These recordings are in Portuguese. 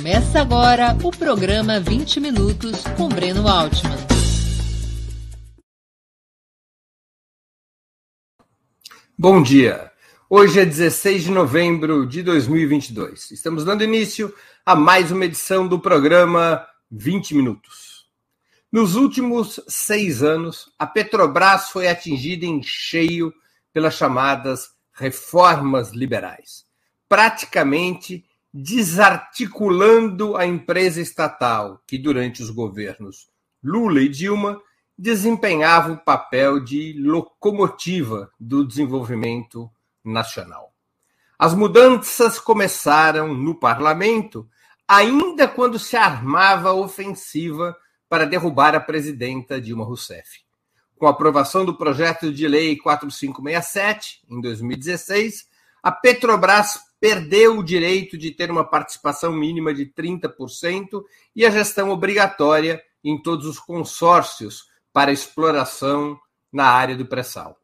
Começa agora o programa 20 Minutos com Breno Altman. Bom dia. Hoje é 16 de novembro de 2022. Estamos dando início a mais uma edição do programa 20 Minutos. Nos últimos seis anos, a Petrobras foi atingida em cheio pelas chamadas reformas liberais. Praticamente desarticulando a empresa estatal, que durante os governos Lula e Dilma desempenhava o papel de locomotiva do desenvolvimento nacional. As mudanças começaram no parlamento, ainda quando se armava a ofensiva para derrubar a presidenta Dilma Rousseff. Com a aprovação do projeto de lei 4567, em 2016, a Petrobras perdeu o direito de ter uma participação mínima de 30% e a gestão obrigatória em todos os consórcios para exploração na área do pré-sal.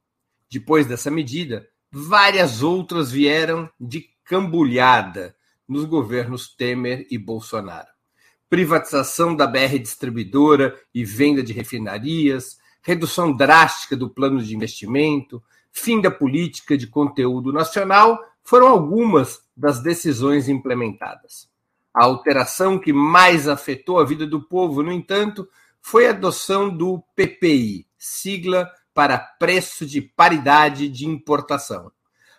Depois dessa medida, várias outras vieram de cambulhada nos governos Temer e Bolsonaro. Privatização da BR distribuidora e venda de refinarias, redução drástica do plano de investimento, fim da política de conteúdo nacional foram algumas das decisões implementadas. A alteração que mais afetou a vida do povo, no entanto, foi a adoção do PPI, sigla para Preço de Paridade de Importação.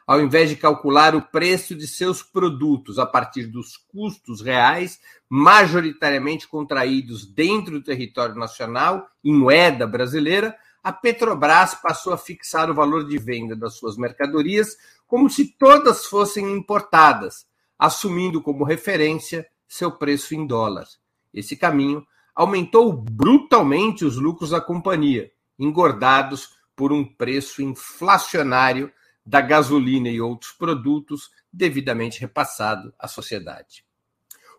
Ao invés de calcular o preço de seus produtos a partir dos custos reais, majoritariamente contraídos dentro do território nacional, em moeda brasileira, a Petrobras passou a fixar o valor de venda das suas mercadorias como se todas fossem importadas, assumindo como referência seu preço em dólar. Esse caminho aumentou brutalmente os lucros da companhia, engordados por um preço inflacionário da gasolina e outros produtos devidamente repassado à sociedade.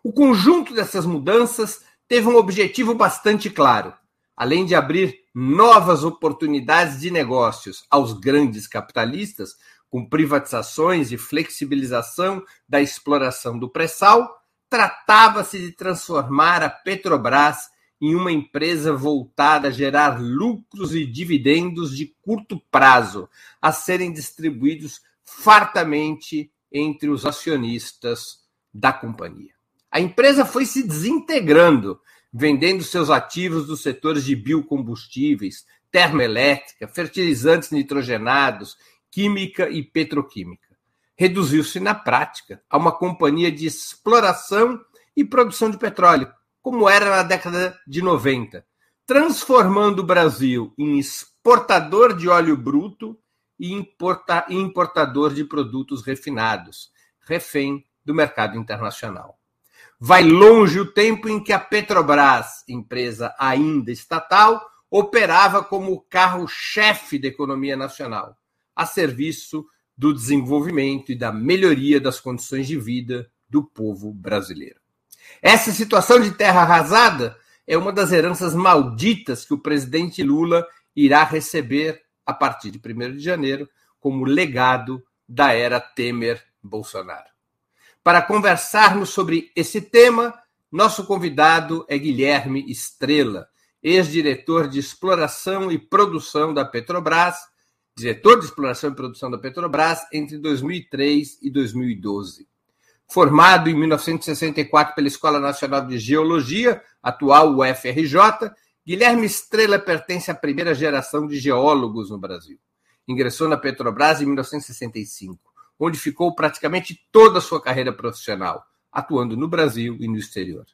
O conjunto dessas mudanças teve um objetivo bastante claro: além de abrir novas oportunidades de negócios aos grandes capitalistas, com privatizações e flexibilização da exploração do pré-sal, tratava-se de transformar a Petrobras em uma empresa voltada a gerar lucros e dividendos de curto prazo, a serem distribuídos fartamente entre os acionistas da companhia. A empresa foi se desintegrando, vendendo seus ativos dos setores de biocombustíveis, termoelétrica, fertilizantes nitrogenados química e petroquímica. Reduziu-se na prática a uma companhia de exploração e produção de petróleo, como era na década de 90, transformando o Brasil em exportador de óleo bruto e importador de produtos refinados, refém do mercado internacional. Vai longe o tempo em que a Petrobras, empresa ainda estatal, operava como carro-chefe da economia nacional a serviço do desenvolvimento e da melhoria das condições de vida do povo brasileiro. Essa situação de terra arrasada é uma das heranças malditas que o presidente Lula irá receber a partir de 1 de janeiro, como legado da era Temer-Bolsonaro. Para conversarmos sobre esse tema, nosso convidado é Guilherme Estrela, ex-diretor de exploração e produção da Petrobras diretor de exploração e produção da Petrobras entre 2003 e 2012. Formado em 1964 pela Escola Nacional de Geologia, atual UFRJ, Guilherme Estrela pertence à primeira geração de geólogos no Brasil. Ingressou na Petrobras em 1965, onde ficou praticamente toda a sua carreira profissional, atuando no Brasil e no exterior.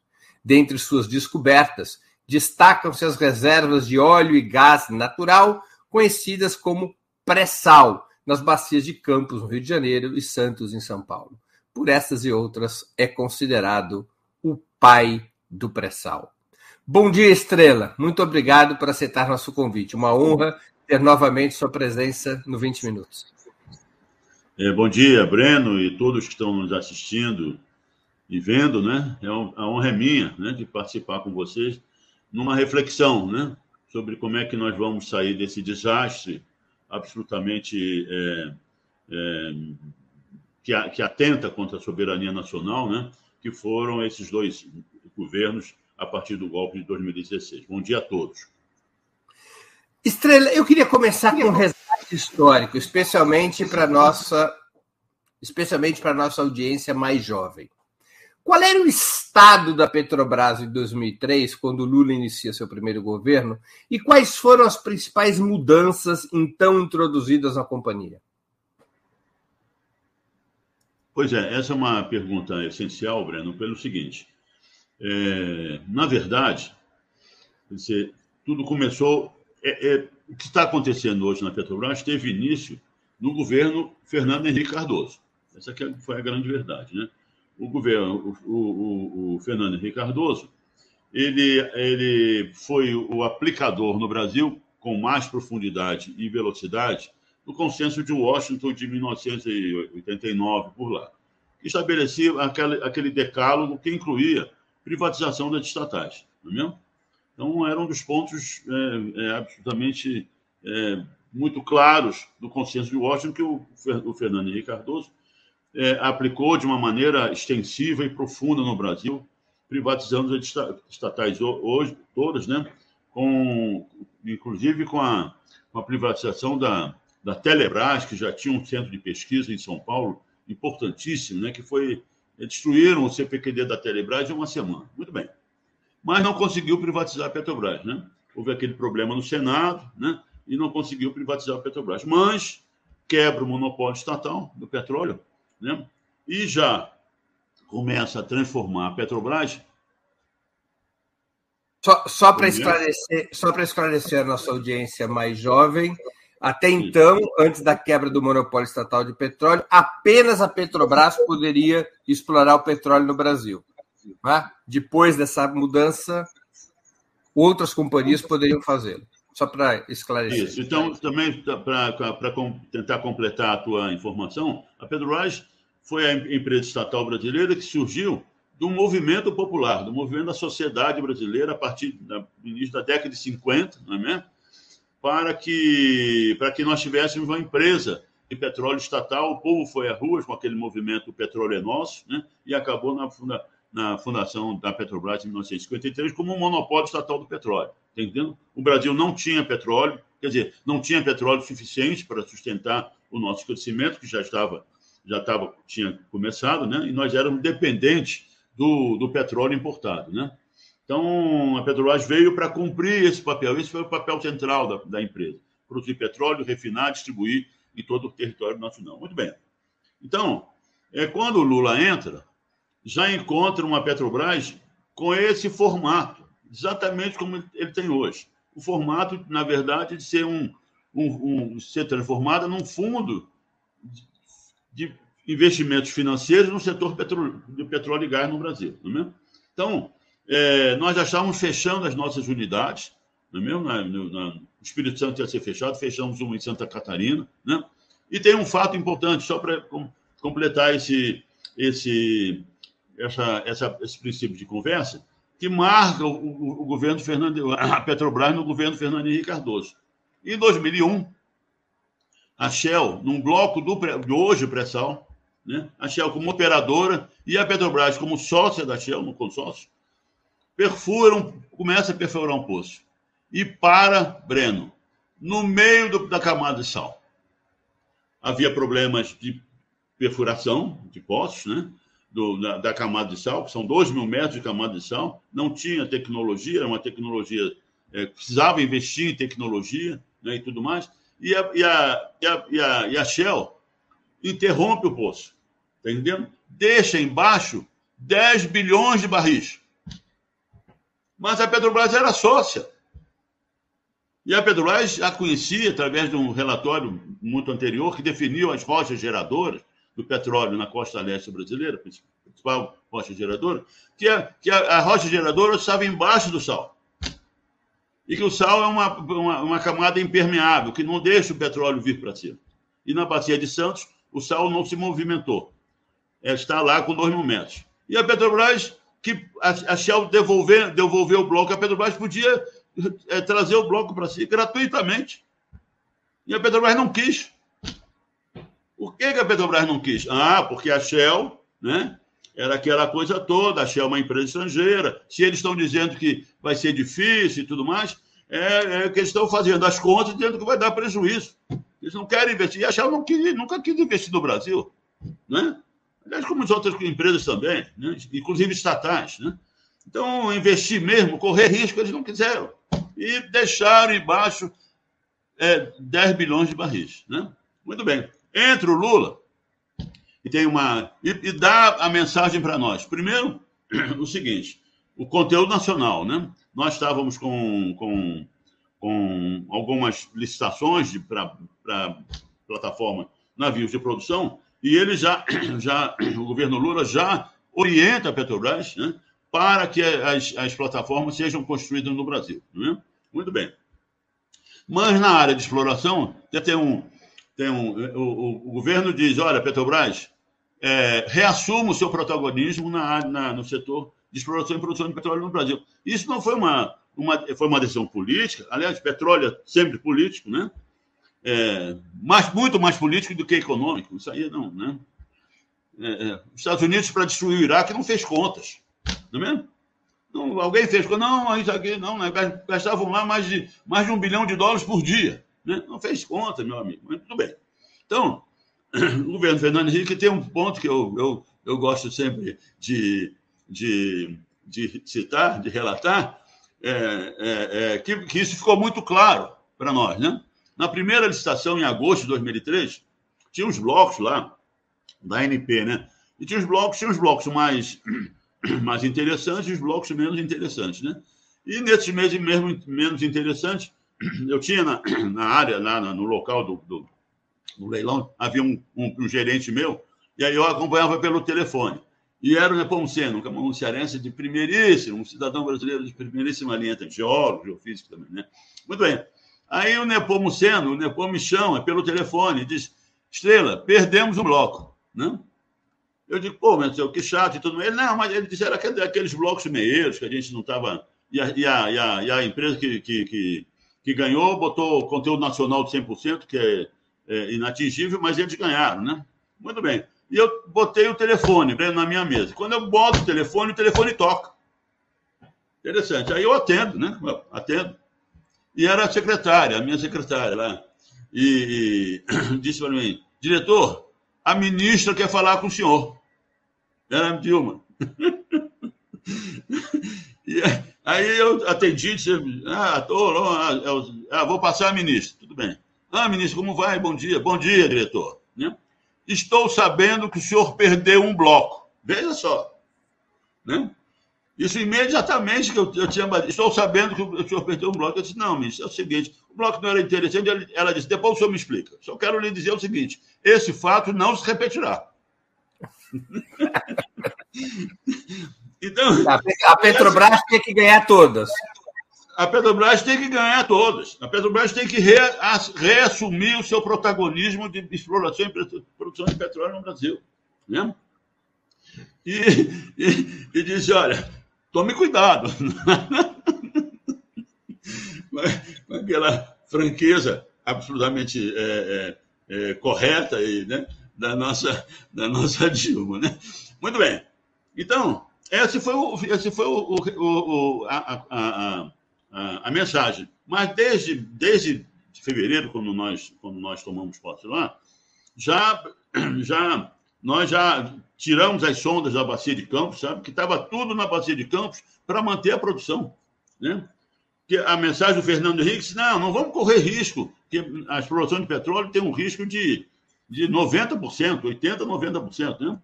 Dentre suas descobertas, destacam-se as reservas de óleo e gás natural, conhecidas como pré-sal nas bacias de Campos, no Rio de Janeiro, e Santos, em São Paulo. Por essas e outras, é considerado o pai do pré-sal. Bom dia, Estrela. Muito obrigado por aceitar nosso convite. Uma honra ter novamente sua presença no 20 Minutos. É, bom dia, Breno, e todos que estão nos assistindo e vendo, né? É a honra é minha, né, de participar com vocês numa reflexão, né, sobre como é que nós vamos sair desse desastre absolutamente é, é, que, que, atenta contra a soberania nacional, né? que foram esses dois governos a partir do golpe de 2016. Bom dia a todos. Estrela, eu queria começar com um resgate histórico, especialmente para nossa, especialmente para nossa audiência mais jovem. Qual era o estado da Petrobras em 2003, quando Lula inicia seu primeiro governo, e quais foram as principais mudanças então introduzidas na companhia? Pois é, essa é uma pergunta essencial, Breno, pelo seguinte: é, na verdade, dizer, tudo começou. É, é, o que está acontecendo hoje na Petrobras teve início no governo Fernando Henrique Cardoso. Essa foi a grande verdade, né? O governo, o, o, o Fernando Henrique Cardoso, ele, ele foi o aplicador no Brasil com mais profundidade e velocidade do consenso de Washington de 1989 por lá, que estabelecia aquele, aquele decálogo que incluía privatização das estatais, não é mesmo? Então, era um dos pontos é, é, absolutamente é, muito claros do consenso de Washington que o, o Fernando Henrique Cardoso é, aplicou de uma maneira extensiva e profunda no Brasil, privatizando as estatais hoje, todas, né? Com, inclusive com a, com a privatização da, da Telebrás, que já tinha um centro de pesquisa em São Paulo, importantíssimo, né? que foi destruíram o CPQD da Telebrás em uma semana. Muito bem. Mas não conseguiu privatizar a Petrobras. Né? Houve aquele problema no Senado né? e não conseguiu privatizar a Petrobras. Mas quebra o monopólio estatal do petróleo né? e já começa a transformar a Petrobras. Só, só para esclarecer, só para esclarecer a nossa audiência mais jovem, até então, antes da quebra do monopólio estatal de petróleo, apenas a Petrobras poderia explorar o petróleo no Brasil. Né? Depois dessa mudança, outras companhias poderiam fazê-lo. Só para esclarecer. Isso. Então, também para tentar completar a tua informação, a Petrobras foi a empresa estatal brasileira que surgiu do movimento popular, do movimento da sociedade brasileira a partir do início da década de 50, não é mesmo? para que, para que nós tivéssemos uma empresa de petróleo estatal. O povo foi às ruas com aquele movimento O Petróleo é Nosso, né? e acabou na, funda, na fundação da Petrobras em 1953 como um monopólio estatal do petróleo. Tá entendendo? O Brasil não tinha petróleo, quer dizer, não tinha petróleo suficiente para sustentar o nosso crescimento, que já estava, já estava, tinha começado, né? e nós éramos dependentes do, do petróleo importado. Né? Então, a Petrobras veio para cumprir esse papel. Esse foi o papel central da, da empresa: produzir petróleo, refinar, distribuir em todo o território nacional. Muito bem. Então, é, quando o Lula entra, já encontra uma Petrobras com esse formato, exatamente como ele tem hoje. O formato, na verdade, de ser um, um, um ser transformada num fundo de investimentos financeiros no setor petróleo, de petróleo e gás no Brasil. Não é? Então, é, nós já estávamos fechando as nossas unidades, não é mesmo? Na, na, Espírito Santo ia ser fechado, fechamos uma em Santa Catarina, né? E tem um fato importante, só para com, completar esse, esse, essa, essa, esse princípio de conversa, que marca o, o, o, governo Fernando, a Petrobras no governo Fernando Henrique Cardoso. Em 2001, a Shell, num bloco do, de hoje pré-sal, né? a Shell como operadora e a Petrobras como sócia da Shell no consórcio, perfura, começa a perfurar um poço. E para Breno, no meio do, da camada de sal. Havia problemas de perfuração de poços, né? Do, da, da, camada de sal, que são 2 mil metros de camada de sal. Não tinha tecnologia, era uma tecnologia. É, precisava investir em tecnologia né, e tudo mais. E a, e a, e a, e a, e a Shell interrompe o poço. Está entendendo? Deixa embaixo 10 bilhões de barris. Mas a Petrobras era sócia. E a Petrobras já conhecia, através de um relatório muito anterior, que definiu as rochas geradoras do petróleo na costa leste brasileira, principal rocha geradora, que a, que a, a rocha geradora estava embaixo do sal. E que o sal é uma, uma, uma camada impermeável, que não deixa o petróleo vir para cima. E na Bacia de Santos, o sal não se movimentou. É, está lá com 2 mil metros. E a Petrobras que a Shell devolver, devolver o bloco, a Petrobras podia é, trazer o bloco para si gratuitamente. E a Petrobras não quis. Por que, que a Petrobras não quis? Ah, porque a Shell né, era aquela coisa toda, achei uma empresa estrangeira. Se eles estão dizendo que vai ser difícil e tudo mais, é, é que eles estão fazendo as contas dizendo que vai dar prejuízo. Eles não querem investir. E a Shell não quis, nunca quis investir no Brasil. Né? Aliás, como as outras empresas também, né? inclusive estatais. Né? Então, investir mesmo, correr risco, eles não quiseram. E deixaram embaixo é, 10 bilhões de barris. Né? Muito bem. Entra o Lula e tem uma. E, e dá a mensagem para nós. Primeiro, o seguinte: o conteúdo nacional, né? Nós estávamos com, com, com algumas licitações para plataforma navios de produção, e ele já, já, o governo Lula já orienta a Petrobras né, para que as, as plataformas sejam construídas no Brasil. Né? Muito bem. Mas na área de exploração, tem um. Tem um o, o governo diz: olha, Petrobras, é, reassuma o seu protagonismo na, na, no setor de exploração e produção de petróleo no Brasil. Isso não foi uma, uma, foi uma decisão política, aliás, petróleo é sempre político, né? É, muito mais político do que econômico. Isso aí não, né? É, é, os Estados Unidos, para destruir o Iraque, não fez contas. Não é mesmo? Não, alguém fez. Não, isso aqui não, né? gastavam lá mais de, mais de um bilhão de dólares por dia. Né? Não fez conta, meu amigo. Mas tudo bem. Então, o governo Fernando Henrique tem um ponto que eu, eu, eu gosto sempre de, de, de citar, de relatar, é, é, é, que, que, isso ficou muito claro para nós. Né? Na primeira licitação, em agosto de 2003, tinha uns blocos lá, da ANP, né? E tinha os blocos, tinha os blocos mais, mais interessantes e os blocos menos interessantes, né? E nesses meses mesmo menos interessantes, eu tinha na, na área, lá no local do, do, do leilão, havia um, um, um, gerente meu, e aí eu acompanhava pelo telefone. E era o Nepomuceno, um cearense de primeiríssimo, um cidadão brasileiro de primeiríssima linha, geólogo, geofísico também, né? Muito bem. Aí o Nepomuceno, o Nepom me chama pelo telefone e diz: Estrela, perdemos um bloco, né? Eu digo, pô, mas que chato e tudo mais. Ele, não, mas ele disse, era aqueles blocos meios que a gente não estava. E a, e, a, e, a, e a empresa que, que, que, que, ganhou botou conteúdo nacional de 100%, que é, é inatingível, mas eles ganharam, né? Muito bem. E eu botei o telefone na minha mesa. Quando eu boto o telefone, o telefone toca. Interessante. Aí eu atendo, né? Eu atendo. E era a secretária, a minha secretária lá. E, e disse para mim, diretor, a ministra quer falar com o senhor. Era a Dilma. e aí eu atendi, disse, ah, tô, ah, ah, vou passar a ministra. Tudo bem. Ah, ministro, como vai? Bom dia. Bom dia, diretor. Né? Estou sabendo que o senhor perdeu um bloco. Veja só. Né? Isso imediatamente que eu, eu tinha. Estou sabendo que o senhor perdeu um bloco. Eu disse: não, ministro, é o seguinte: o bloco não era interessante. Ela disse: depois o senhor me explica. Só quero lhe dizer o seguinte: esse fato não se repetirá. então, a Petrobras tem que ganhar todas a Petrobras tem que ganhar todas. A Petrobras tem que re, reassumir o seu protagonismo de exploração e produção de petróleo no Brasil. Né? E, e, e disse: olha, tome cuidado. com aquela franqueza absolutamente é, é, é, correta e, né, da, nossa, da nossa Dilma. Né? Muito bem. Então, esse foi o, esse foi o, o, o a, a, a a, mensagem. Mas desde, desde fevereiro, quando nós, quando nós tomamos posse lá, já, já nós já tiramos as sondas da bacia de Campos, sabe? Que estava tudo na bacia de Campos para manter a produção, né? Que a mensagem do Fernando Henrique não, não vamos correr risco, que a exploração de petróleo tem um risco de, de 90%, 80%, 90%, né?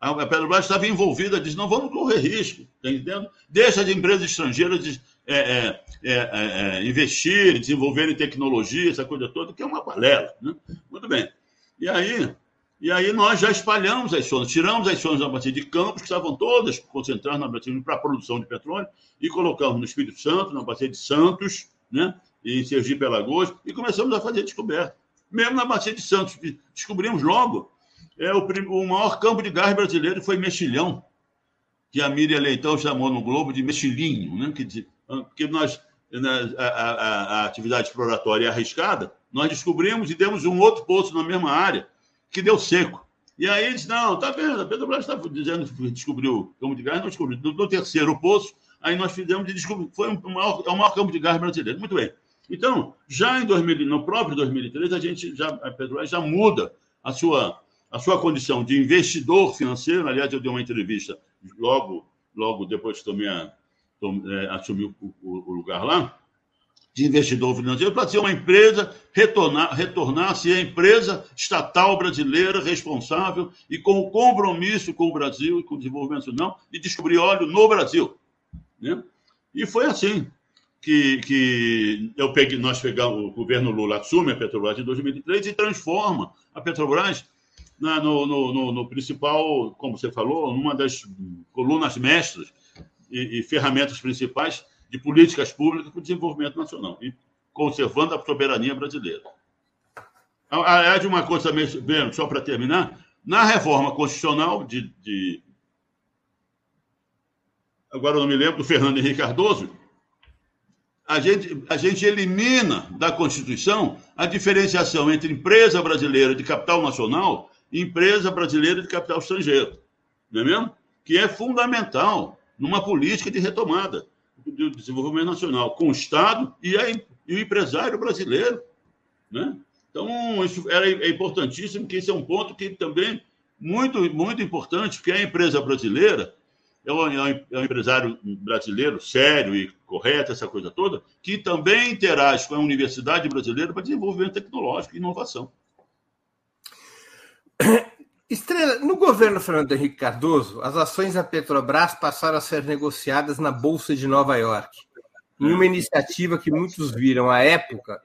A Petrobras estava envolvida, disse, não vamos correr risco, tá entendendo? Deixa as empresas estrangeiras é é, é, é, é, investir, desenvolver tecnologia, essa coisa toda, que é uma balela. Né? Muito bem. E aí, e aí nós já espalhamos as sondas, tiramos as sondas da bacia de Campos, que estavam todas concentradas na bacia para a produção de petróleo, e colocamos no Espírito Santo, na bacia de Santos, né? em Sergipe Alagoas, e começamos a fazer descoberta. Mesmo na bacia de Santos, descobrimos logo é, o, o maior campo de gás brasileiro foi Mexilhão, que a Miriam Leitão chamou no Globo de Mexilinho, né? que porque nós, a, a, a, atividade exploratória é arriscada, nós descobrimos e demos um outro poço na mesma área que deu seco. E aí eles, não, tá vendo, a Petrobras está dizendo que descobriu campo de gás, não descobriu. No, no terceiro poço, aí nós fizemos de descobrir, foi o maior, é o maior campo de gás brasileiro. Muito bem. Então, já em 2000, no próprio 2013, a gente já, a Petrobras já muda a sua, a sua condição de investidor financeiro. Aliás, eu dei uma entrevista logo, logo depois que tomei a, é, assumi o, o, o, lugar lá, de investidor financeiro, para ser uma empresa, retornar, retornar a ser a empresa estatal brasileira responsável e com o compromisso com o Brasil e com o desenvolvimento nacional de descobrir óleo no Brasil. Né? E foi assim que, que eu peguei, nós pegamos, o governo Lula assume a Petrobras em 2003 e transforma a Petrobras na, no, no, no, no, principal, como você falou, numa das colunas mestras e, e ferramentas principais de políticas públicas para o desenvolvimento nacional e conservando a soberania brasileira. É de uma coisa também, só para terminar, na reforma constitucional de, de agora eu não me lembro, do Fernando Henrique Cardoso, a gente, a gente elimina da Constituição a diferenciação entre empresa brasileira de capital nacional empresa brasileira de capital estrangeiro. Não é mesmo? Que é fundamental numa política de retomada do desenvolvimento nacional, com o Estado e, a, e o empresário brasileiro. Né? Então, isso era, é importantíssimo, que esse é um ponto que também muito, muito importante, porque a empresa brasileira é um, é um, empresário brasileiro sério e correto, essa coisa toda, que também interage com a universidade brasileira para desenvolvimento tecnológico e inovação. Estrela, no governo Fernando Henrique Cardoso, as ações da Petrobras passaram a ser negociadas na Bolsa de Nova York, em uma iniciativa que muitos viram à época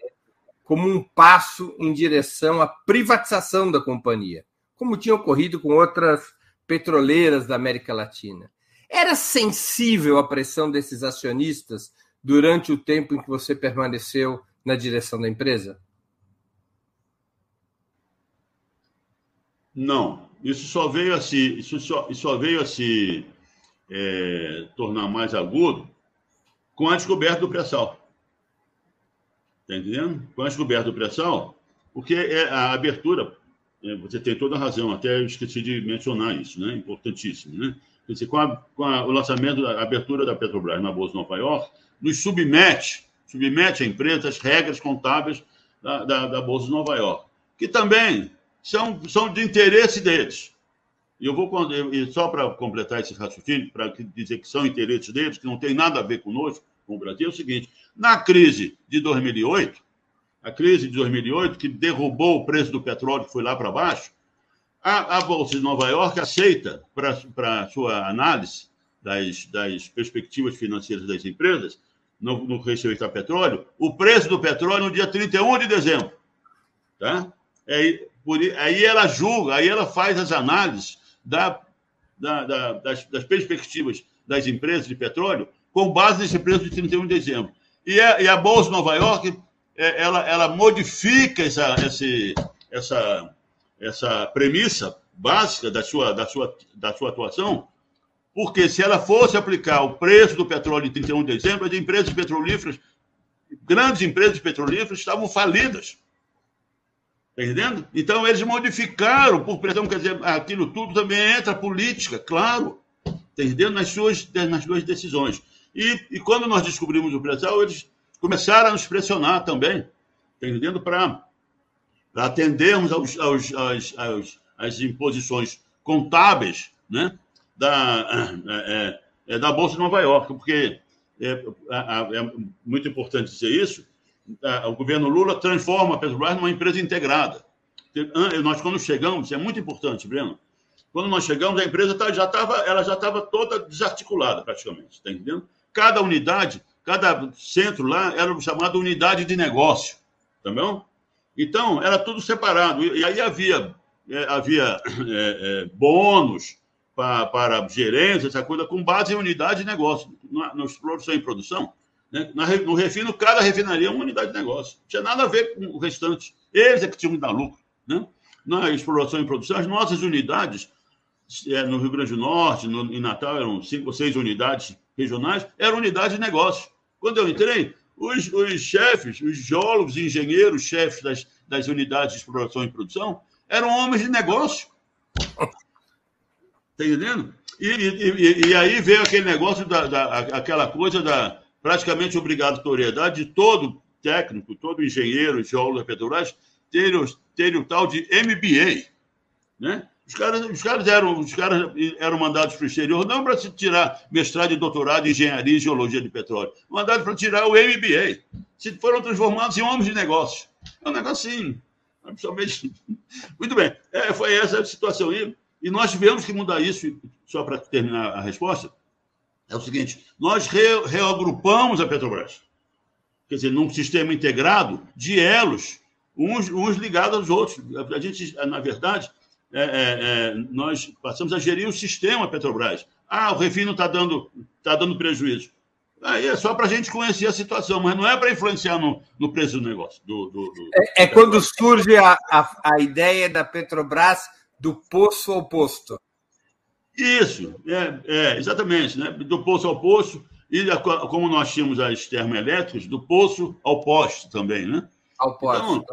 como um passo em direção à privatização da companhia, como tinha ocorrido com outras petroleiras da América Latina. Era sensível à pressão desses acionistas durante o tempo em que você permaneceu na direção da empresa? Não, isso só veio a se, isso só, isso só veio a se é, tornar mais agudo com a descoberta do pré-sal. Está entendendo? Com a descoberta do pré-sal, porque é a abertura, é, você tem toda a razão, até eu esqueci de mencionar isso, né? Importantíssimo, né? Quer dizer, com, a, com a, o lançamento, a abertura da Petrobras na Bolsa de Nova York, nos submete, submete a empresa as regras contábeis da, da, da, Bolsa de Nova York, que também são, são de interesse deles. E eu vou, só para completar esse raciocínio, para dizer que são interesses deles, que não tem nada a ver conosco, com o Brasil, é o seguinte: na crise de 2008, a crise de 2008, que derrubou o preço do petróleo, que foi lá para baixo, a, a Bolsa de Nova York aceita, para sua análise das, das perspectivas financeiras das empresas, no, no respeito ao petróleo, o preço do petróleo no dia 31 de dezembro. Tá? É, por, aí ela julga, aí ela faz as análises da, da, da, das, das, perspectivas das empresas de petróleo com base nesse preço de 31 de dezembro. E a, e a Bolsa de Nova York, é, ela, ela modifica essa, esse, essa, essa premissa básica da sua, da sua, da sua atuação, porque se ela fosse aplicar o preço do petróleo em 31 de dezembro, as empresas petrolíferas, grandes empresas petrolíferas, estavam falidas. Está entendendo? Então, eles modificaram por pressão, quer dizer, aquilo tudo também entra política, claro, está entendendo? Nas suas, nas suas decisões. E, e quando nós descobrimos o pré-sal, eles começaram a nos pressionar também, está entendendo? Para atendermos aos, aos, aos, aos, às imposições contábeis né, da, é, é, da Bolsa de Nova York, porque é, é, muito importante dizer isso, o governo Lula transforma a Petrobras numa empresa integrada. Nós, quando chegamos, é muito importante, Breno, quando nós chegamos, a empresa tá, já estava ela já estava toda desarticulada, praticamente, está entendendo? Cada unidade, cada centro lá era chamado unidade de negócio, tá bom? Então, era tudo separado. E aí havia, é, havia é, é, bônus para, para gerência, essa coisa, com base em unidade de negócio. Na, na produção e produção, né? na, no refino, cada refinaria é uma unidade de negócio. Não tinha nada a ver com o restante. Eles é que tinham que dar lucro. Né? Na exploração e produção, as nossas unidades, é, no Rio Grande do Norte, no, em Natal, eram cinco ou seis unidades regionais, eram unidades de negócio. Quando eu entrei, os, os chefes, os geólogos engenheiros, chefes das, das unidades de exploração e produção, eram homens de negócio. Está entendendo? E, e, e, aí veio aquele negócio, da, da, aquela coisa da praticamente obrigatoriedade de todo técnico, todo engenheiro, geólogo da Petrobras ter, ter o tal de MBA. Né? Os caras, os caras, eram, os caras eram mandados para o exterior não para se tirar mestrado e doutorado em engenharia e geologia de petróleo, mandados para tirar o MBA. Se foram transformados em homens de negócio. É um negocinho. Absolutamente. Muito bem. É, foi essa a situação aí. E nós tivemos que mudar isso, só para terminar a resposta. É o seguinte: nós re, reagrupamos a Petrobras. Quer dizer, num sistema integrado de elos, uns, uns ligados aos outros. A gente, na verdade, é, é, é, nós passamos a gerir o sistema Petrobras. Ah, o refino está dando, tá dando prejuízo. Aí é só para a gente conhecer a situação, mas não é para influenciar no, no preço do negócio. Do, do, do é, é quando surge a, a, a, ideia da Petrobras do poço ao posto. Isso, é, é, exatamente, né? do poço ao poço, e como nós tínhamos as termoelétricas, do poço ao poste também, né? Ao poste. Então,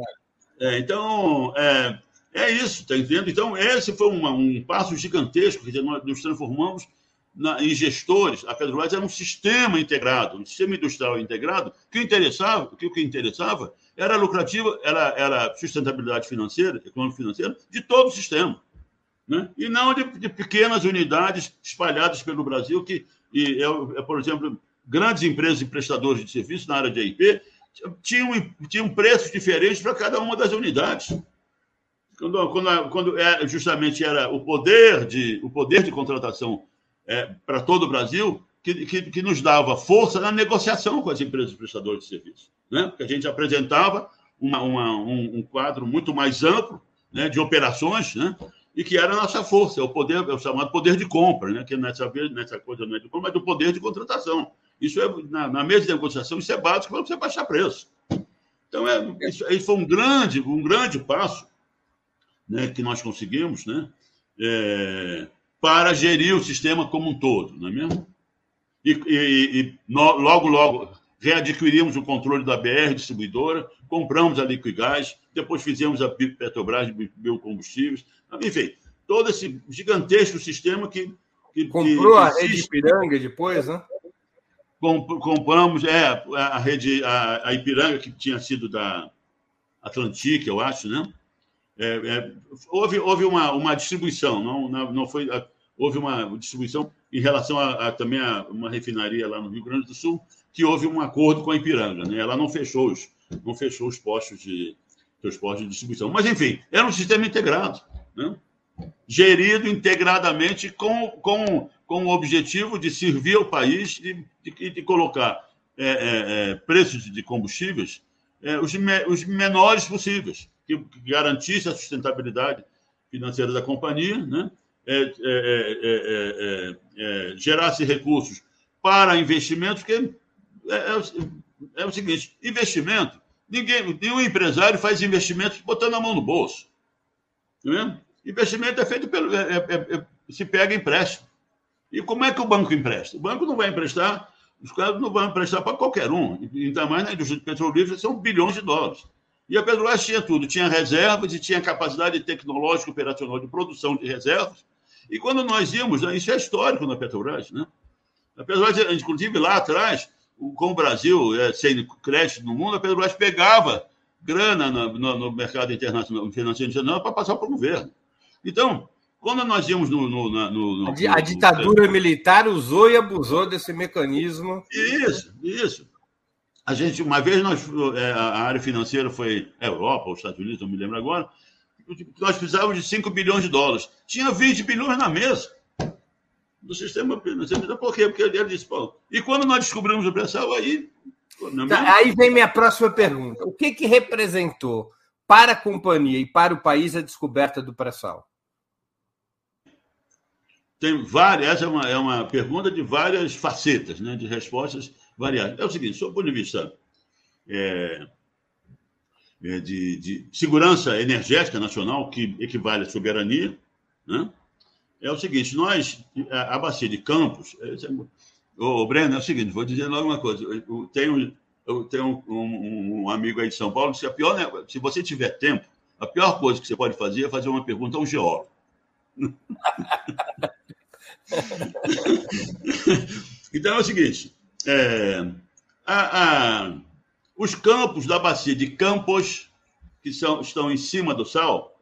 é, então é, é isso, tá entendendo? Então, esse foi uma, um passo gigantesco, dizer, nós nos transformamos na, em gestores. A Petrobras era um sistema integrado, um sistema industrial integrado, que interessava, que o que interessava era lucrativa, era, era sustentabilidade financeira, econômica financeira, de todo o sistema. Né? E não de, de pequenas unidades espalhadas pelo Brasil, que, e, é, é, por exemplo, grandes empresas e prestadores de serviços na área de IP tinham, tinham preços diferentes para cada uma das unidades quando, quando, quando é, justamente era o poder de, o poder de contratação é, para todo o Brasil, que, que, que, nos dava força na negociação com as empresas prestadoras de serviço. Né? Porque a gente apresentava uma, uma, um, um, quadro muito mais amplo né, de operações, né? E que era a nossa força, é o poder, é o chamado poder de compra, né? que nessa, nessa coisa não é de compra, mas do poder de contratação. Isso é, na, na mesa de negociação, isso é básico para você baixar preço. Então, é, isso, isso foi um grande, um grande passo né, que nós conseguimos né, é, para gerir o sistema como um todo, não é mesmo? E, e, e no, logo, logo readquirimos o controle da BR distribuidora, compramos a Liquigás, depois fizemos a Petrobras de biocombustíveis, enfim, todo esse gigantesco sistema que. que Comprou que a rede Ipiranga depois, né? compramos é, a rede a, a Ipiranga, que tinha sido da Atlantique, eu acho, né? É, é, houve houve uma, uma distribuição, não, não, foi. Houve uma distribuição em relação a, a, também a uma refinaria lá no Rio Grande do Sul, que houve um acordo com a Ipiranga, né? Ela não fechou os, não fechou os postos de postos de distribuição. Mas, enfim, era um sistema integrado, né? gerido integradamente com, com, com o objetivo de servir ao país e de, de, de, colocar é, é, é preços de combustíveis é, os, me, os menores possíveis que, garantisse a sustentabilidade financeira da companhia, né? É é é, é, gerasse recursos para investimentos, porque é, o seguinte: investimento, ninguém, nenhum empresário faz investimentos botando a mão no bolso. Tá investimento é feito pelo. se pega empréstimo. E como é que o banco empresta? O banco não vai emprestar, os caras não vão emprestar para qualquer um. Ainda mais na indústria petrolífera, são bilhões de dólares. E a Petrobras tinha tudo, tinha reservas e tinha capacidade tecnológica operacional de produção de reservas. E quando nós íamos, né, isso é histórico na Petrobras, né? A Petrobras, inclusive lá atrás, com o Brasil é, sem crédito no mundo, a Petrobras pegava grana no, no, no mercado internacional, financeiro internacional, para passar para o governo. Então, quando nós íamos no. no, no a, a, ditadura militar usou e abusou desse mecanismo. Isso, isso. A gente, uma vez, nós, é, a área financeira foi Europa, os Estados Unidos, não me lembro agora, nós precisávamos de 5 bilhões de dólares. Tinha 20 bilhões na mesa do sistema financeiro. Por quê? Porque ele disse, Paulo. E quando nós descobrimos o pré-sal, aí. Tá, aí vem minha próxima pergunta. O que, que representou para a companhia e para o país a descoberta do pré-sal? Tem várias, essa é uma, é uma pergunta de várias facetas, né, de respostas variáveis. É o seguinte, sob o ponto de vista é, é de, de, segurança energética nacional, que equivale à soberania, né? É o seguinte, nós, a, a bacia de Campos, é, o Breno, é o seguinte, vou dizer logo uma coisa, eu tenho, eu tenho um, um, um amigo aí de São Paulo, que a pior, se você tiver tempo, a pior coisa que você pode fazer é fazer uma pergunta a um geólogo. então é o seguinte: é, a, a, os campos da bacia de Campos, que são, estão em cima do sal,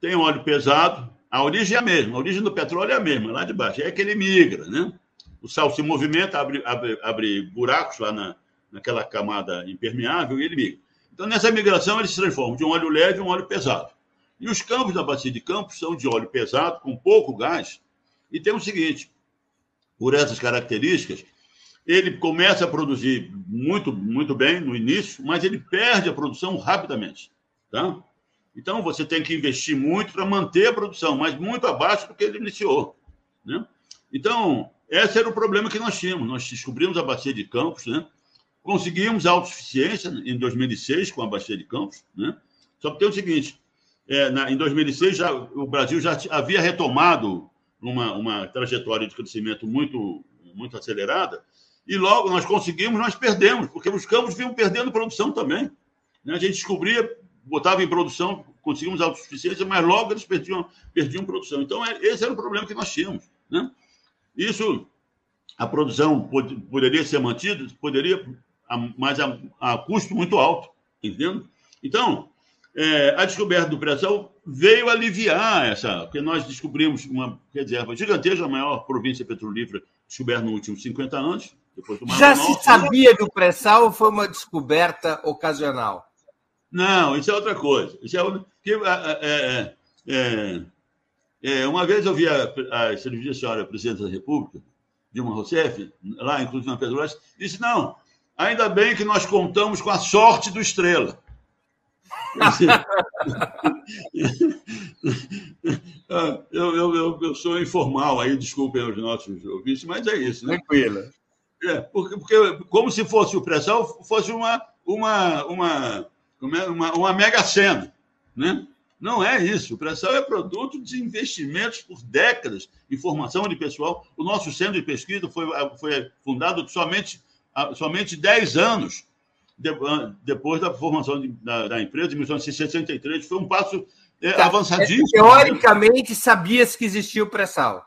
tem óleo pesado. A origem é a mesma, a origem do petróleo é a mesma, lá de baixo. É que ele migra, né? O sal se movimenta, abre, abre, abre buracos lá na, naquela camada impermeável e ele migra. Então, nessa migração, ele se transforma de um óleo leve a um óleo pesado. E os campos da bacia de Campos são de óleo pesado, com pouco gás, e tem o seguinte: por essas características, ele começa a produzir muito, muito bem no início, mas ele perde a produção rapidamente. Tá? Então, você tem que investir muito para manter a produção, mas muito abaixo do que ele iniciou. Né? Então, esse era o problema que nós tínhamos. Nós descobrimos a bacia de Campos, né? conseguimos autossuficiência em 2006 com a bacia de Campos. Né? Só que tem o seguinte: é, na, em 2006 já, o Brasil já havia retomado uma, uma trajetória de crescimento muito, muito acelerada, e logo nós conseguimos, nós perdemos, porque os campos vinham perdendo produção também. Né? A gente descobria, botava em produção, conseguimos autossuficiência, mas logo eles perdiam, perdiam produção. Então, é, esse era o problema que nós tínhamos. Né? Isso, a produção pod, poderia ser mantida, poderia, mas a, a custo muito alto, entendendo? Então, é, a descoberta do pré-sal veio aliviar essa, porque nós descobrimos uma reserva gigantesca, a maior província petrolífera descoberta nos últimos 50 anos. Já se sabia do pré-sal ou foi uma descoberta ocasional? Não, isso é outra coisa. Isso é, que, é, é, é, uma vez eu vi a, a serviço senhora presidente da República, Dilma Rousseff, lá inclusive na Petrobras, disse: não, ainda bem que nós contamos com a sorte do Estrela. eu, eu, eu, eu, sou informal aí, desculpem os nossos ouvintes, mas é isso. Né? Tranquila. É, porque, porque como se fosse o pré-sal, fosse uma, uma, uma, é, uma, uma mega cena. Né? Não é isso. O pré-sal é produto de investimentos por décadas em formação de pessoal. O nosso centro de pesquisa foi, foi fundado somente, somente 10 anos depois da formação de, da, da, empresa, em 1963, foi um passo é, tá. avançadíssimo. Teoricamente, sabia-se que existia o pré-sal.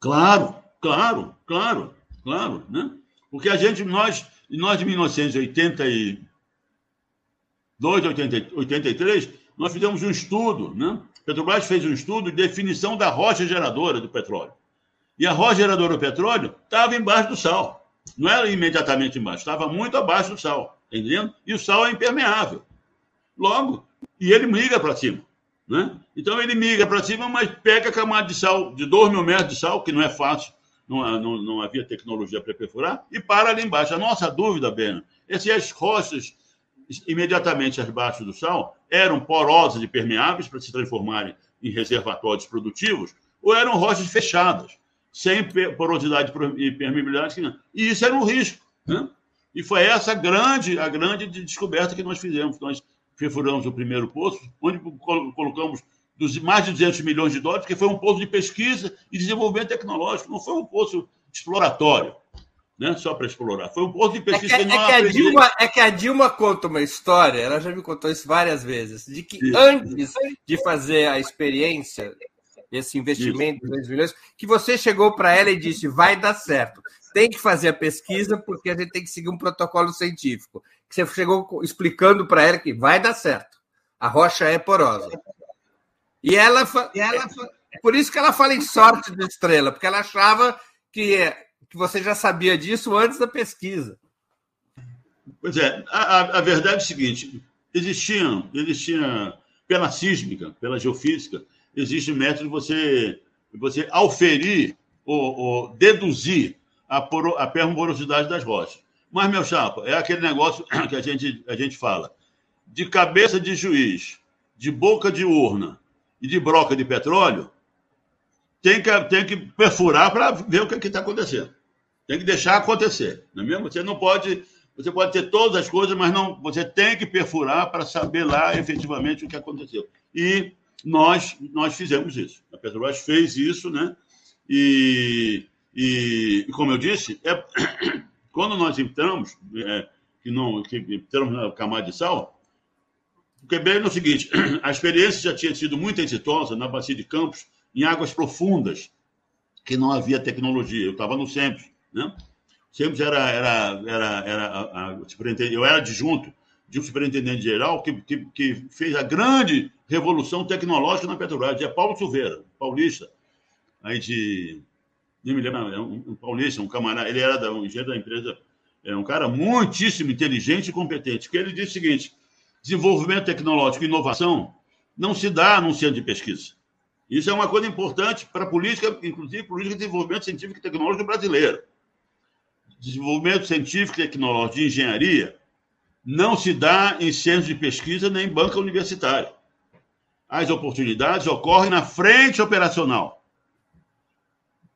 Claro, claro, claro, claro. Né? Porque a gente, nós, nós de 1982, 83, nós fizemos um estudo, né? Petrobras fez um estudo de definição da rocha geradora do petróleo. E a rocha geradora do petróleo estava embaixo do sal. Não era imediatamente embaixo, estava muito abaixo do sal, entendendo? E o sal é impermeável. Logo, e ele migra para cima. Né? Então ele migra para cima, mas pega a camada de sal, de 2 mil metros de sal, que não é fácil, não, não, não havia tecnologia para perfurar, e para ali embaixo. A nossa dúvida, Bena, é se as rochas imediatamente abaixo do sal eram porosas e permeáveis para se transformarem em reservatórios produtivos, ou eram rochas fechadas sem porosidade e permeabilidade. E isso era um risco. Né? E foi essa grande, a grande descoberta que nós fizemos. Nós perfuramos o primeiro poço, onde colocamos dos mais de 200 milhões de dólares, que foi um poço de pesquisa e desenvolvimento tecnológico, não foi um poço exploratório, né? só para explorar. Foi um poço de pesquisa é que, é que, a Dilma, é que a Dilma conta uma história, ela já me contou isso várias vezes, de que isso. antes de fazer a experiência esse investimento de 2 milhões, que você chegou para ela e disse: vai dar certo. Tem que fazer a pesquisa porque a gente tem que seguir um protocolo científico. Que você chegou explicando para ela que vai dar certo. A rocha é porosa. E ela, e ela por isso que ela fala em sorte de estrela, porque ela achava que, que você já sabia disso antes da pesquisa. Pois é, a, a verdade é o seguinte: existiam, existia pela sísmica, pela geofísica, existe método de você, você auferir ou, ou deduzir a, poro, a permorosidade das rochas. Mas, meu chapa, é aquele negócio que a gente, a gente fala. De cabeça de juiz, de boca de urna e de broca de petróleo, tem que, tem que perfurar para ver o que está acontecendo. Tem que deixar acontecer. Não é mesmo? Você não pode. Você pode ter todas as coisas, mas não. Você tem que perfurar para saber lá efetivamente o que aconteceu. E nós, nós fizemos isso. A Petrobras fez isso, né? E, e como eu disse, é, quando nós entramos, é, que não que entramos na camada de sal, Quebec é o seguinte: a experiência já tinha sido muito exitosa na Bacia de Campos, em águas profundas, que não havia tecnologia. Eu estava no SEMPS, né? SEMPS era, era, era, era a, a, eu era adjunto de um superintendente geral que, que, que, fez a grande revolução tecnológica na Petrobras, é Paulo Silveira, paulista, aí de, nem me lembro, é um, um paulista, um camarada, ele era da, um engenheiro da empresa, é um cara muitíssimo inteligente e competente, que ele disse o seguinte, desenvolvimento tecnológico e inovação não se dá num centro de pesquisa. Isso é uma coisa importante para a política, inclusive política de desenvolvimento científico e tecnológico brasileiro. Desenvolvimento científico e tecnológico de engenharia não se dá em centros de pesquisa nem em banca universitária. As oportunidades ocorrem na frente operacional,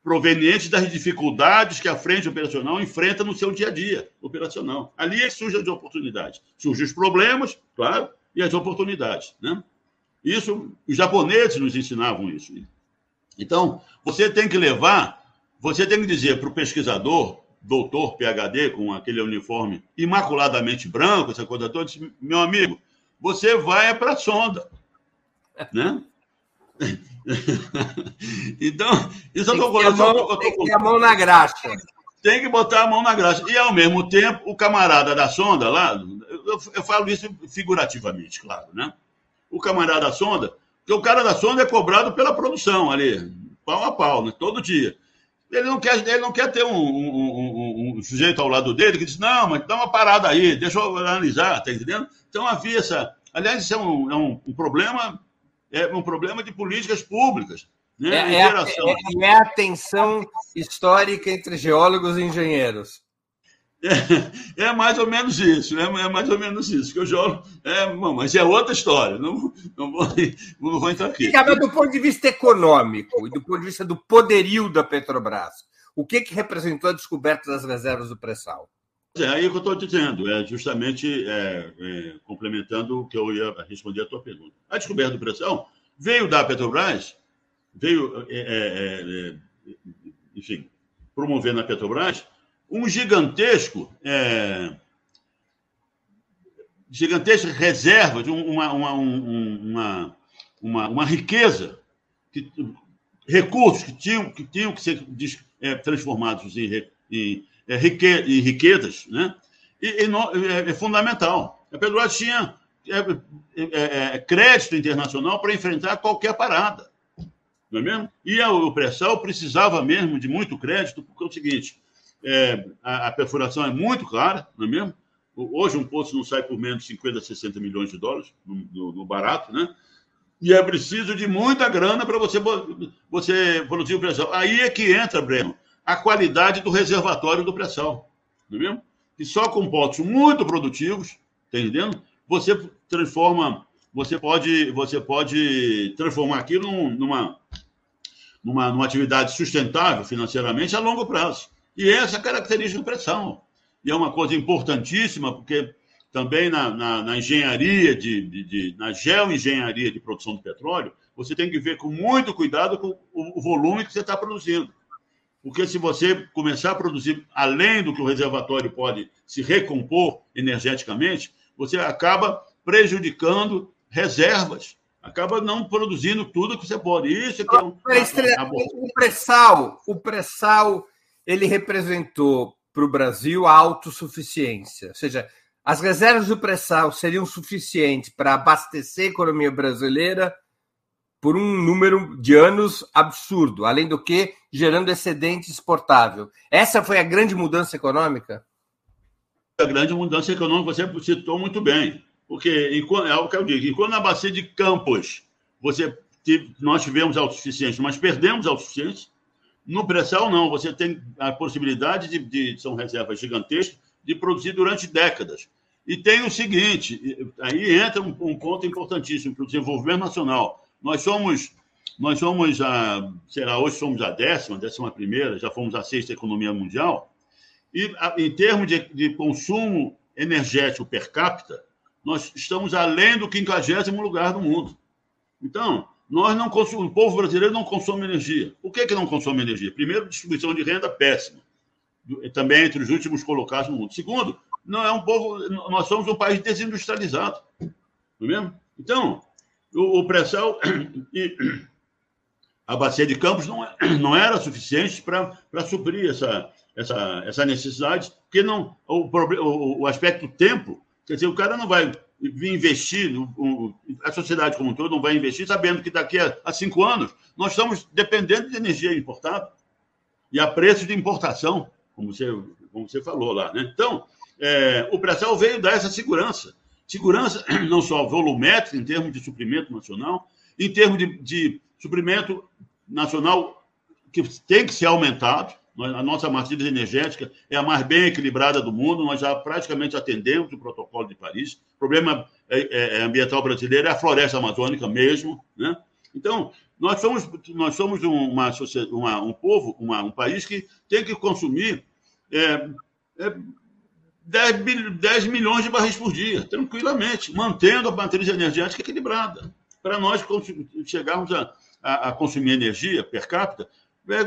provenientes das dificuldades que a frente operacional enfrenta no seu dia a dia operacional. Ali é que surgem as oportunidades. Surgem os problemas, claro, e as oportunidades. Né? Isso, os japoneses nos ensinavam isso. Então, você tem que levar, você tem que dizer para o pesquisador, doutor, PhD, com aquele uniforme imaculadamente branco, essa coisa toda, meu amigo, você vai para a sonda. Né? então, isso eu estou colocando. Tem que ter a mão na graxa. Tem que botar a mão na graxa. E, ao mesmo tempo, o camarada da sonda lá, eu, eu falo isso figurativamente, claro, né? o camarada da sonda, porque o cara da sonda é cobrado pela produção ali, pau a pau, né? todo dia. Ele não quer, ele não quer ter um, um, um, um, sujeito ao lado dele que diz, não, mas dá uma parada aí, deixa eu analisar, tá entendendo? Então havia essa. Aliás, isso é um, é um, problema, é um problema de políticas públicas. Né? É, é, a, é, é a tensão histórica entre geólogos e engenheiros. É, é, mais ou menos isso, é, é, mais ou menos isso. Que eu jogo, é, mas é outra história, não, não, vou, não vou entrar aqui. Mas do ponto de vista econômico e do ponto de vista do poderio da Petrobras, o que, que representou a descoberta das reservas do pré-sal? É aí que eu estou dizendo, é justamente é, é, complementando o que eu ia responder a tua pergunta. A descoberta do pré-sal veio da Petrobras, veio, é, é, é, enfim, promovendo a Petrobras um gigantesco, é, gigantesca reserva, de uma, uma, uma, uma, uma riqueza, que, recursos que tinham, que tinham que ser é, transformados em, em, é, rique, em riquezas, né? E, e é, é, fundamental. A Petrobras tinha é, é, é, crédito internacional para enfrentar qualquer parada. Não é mesmo? E o pré-sal precisava mesmo de muito crédito, porque é o seguinte: a, a, perfuração é muito clara, não é mesmo? Hoje um poço não sai por menos de 50, 60 milhões de dólares, no, no, no barato, né? E é preciso de muita grana para você, você produzir o pré-sal. Aí é que entra, Breno, a qualidade do reservatório do pré-sal, é mesmo? E só com poços muito produtivos, tá entendendo? Você transforma, você pode, você pode transformar aquilo numa, numa, numa atividade sustentável financeiramente a longo prazo. E essa é a característica do pressão. E é uma coisa importantíssima, porque também na, na, na engenharia, de, de, de, na geoengenharia de produção de petróleo, você tem que ver com muito cuidado com o, volume que você está produzindo. Porque se você começar a produzir além do que o reservatório pode se recompor energeticamente, você acaba prejudicando reservas, acaba não produzindo tudo que você pode. Isso é que é um, o pré-sal, o pré-sal ele representou para o Brasil a autossuficiência, ou seja, as reservas do pré-sal seriam suficientes para abastecer a economia brasileira por um número de anos absurdo, além do que gerando excedente exportável. Essa foi a grande mudança econômica? A grande mudança econômica você citou muito bem, porque é o que eu digo, enquanto na bacia de Campos você nós tivemos autossuficiência, mas perdemos autossuficiência, no pré-sal, não. Você tem a possibilidade de, de, são reservas gigantescas, de produzir durante décadas. E tem o seguinte, aí entra um, um ponto importantíssimo para o desenvolvimento nacional. Nós somos, nós somos a, sei lá, hoje somos a décima, décima primeira, já fomos a sexta economia mundial. E a, em termos de, de consumo energético per capita, nós estamos além do quinquagésimo lugar do mundo. Então, nós não consumimos, o povo brasileiro não consome energia. Por que, que não consome energia? Primeiro, distribuição de renda péssima. Também entre os últimos colocados no mundo. Segundo, não é um povo. Nós somos um país desindustrializado. Não é mesmo? Então, o, o pré-sal e a bacia de Campos não, não era suficiente para suprir essa, essa, essa necessidade, porque não, o, o, o aspecto tempo, quer dizer, o cara não vai investir, a sociedade como um todo não vai investir, sabendo que daqui a, cinco anos nós estamos dependendo de energia importada e a preço de importação, como você, como você falou lá. Né? Então, é, o pré-sal veio dar essa segurança. Segurança não só volumétrica, em termos de suprimento nacional, em termos de, de suprimento nacional que tem que ser aumentado, a nossa matriz energética é a mais bem equilibrada do mundo, nós já praticamente atendemos o protocolo de Paris. O problema é, é, é ambiental brasileiro é a floresta amazônica mesmo. Né? Então, nós somos, nós somos uma, uma um povo, uma, um país que tem que consumir é, é, 10, 10 milhões de barris por dia, tranquilamente, mantendo a matriz energética equilibrada. Para nós chegarmos a, a, a consumir energia per capita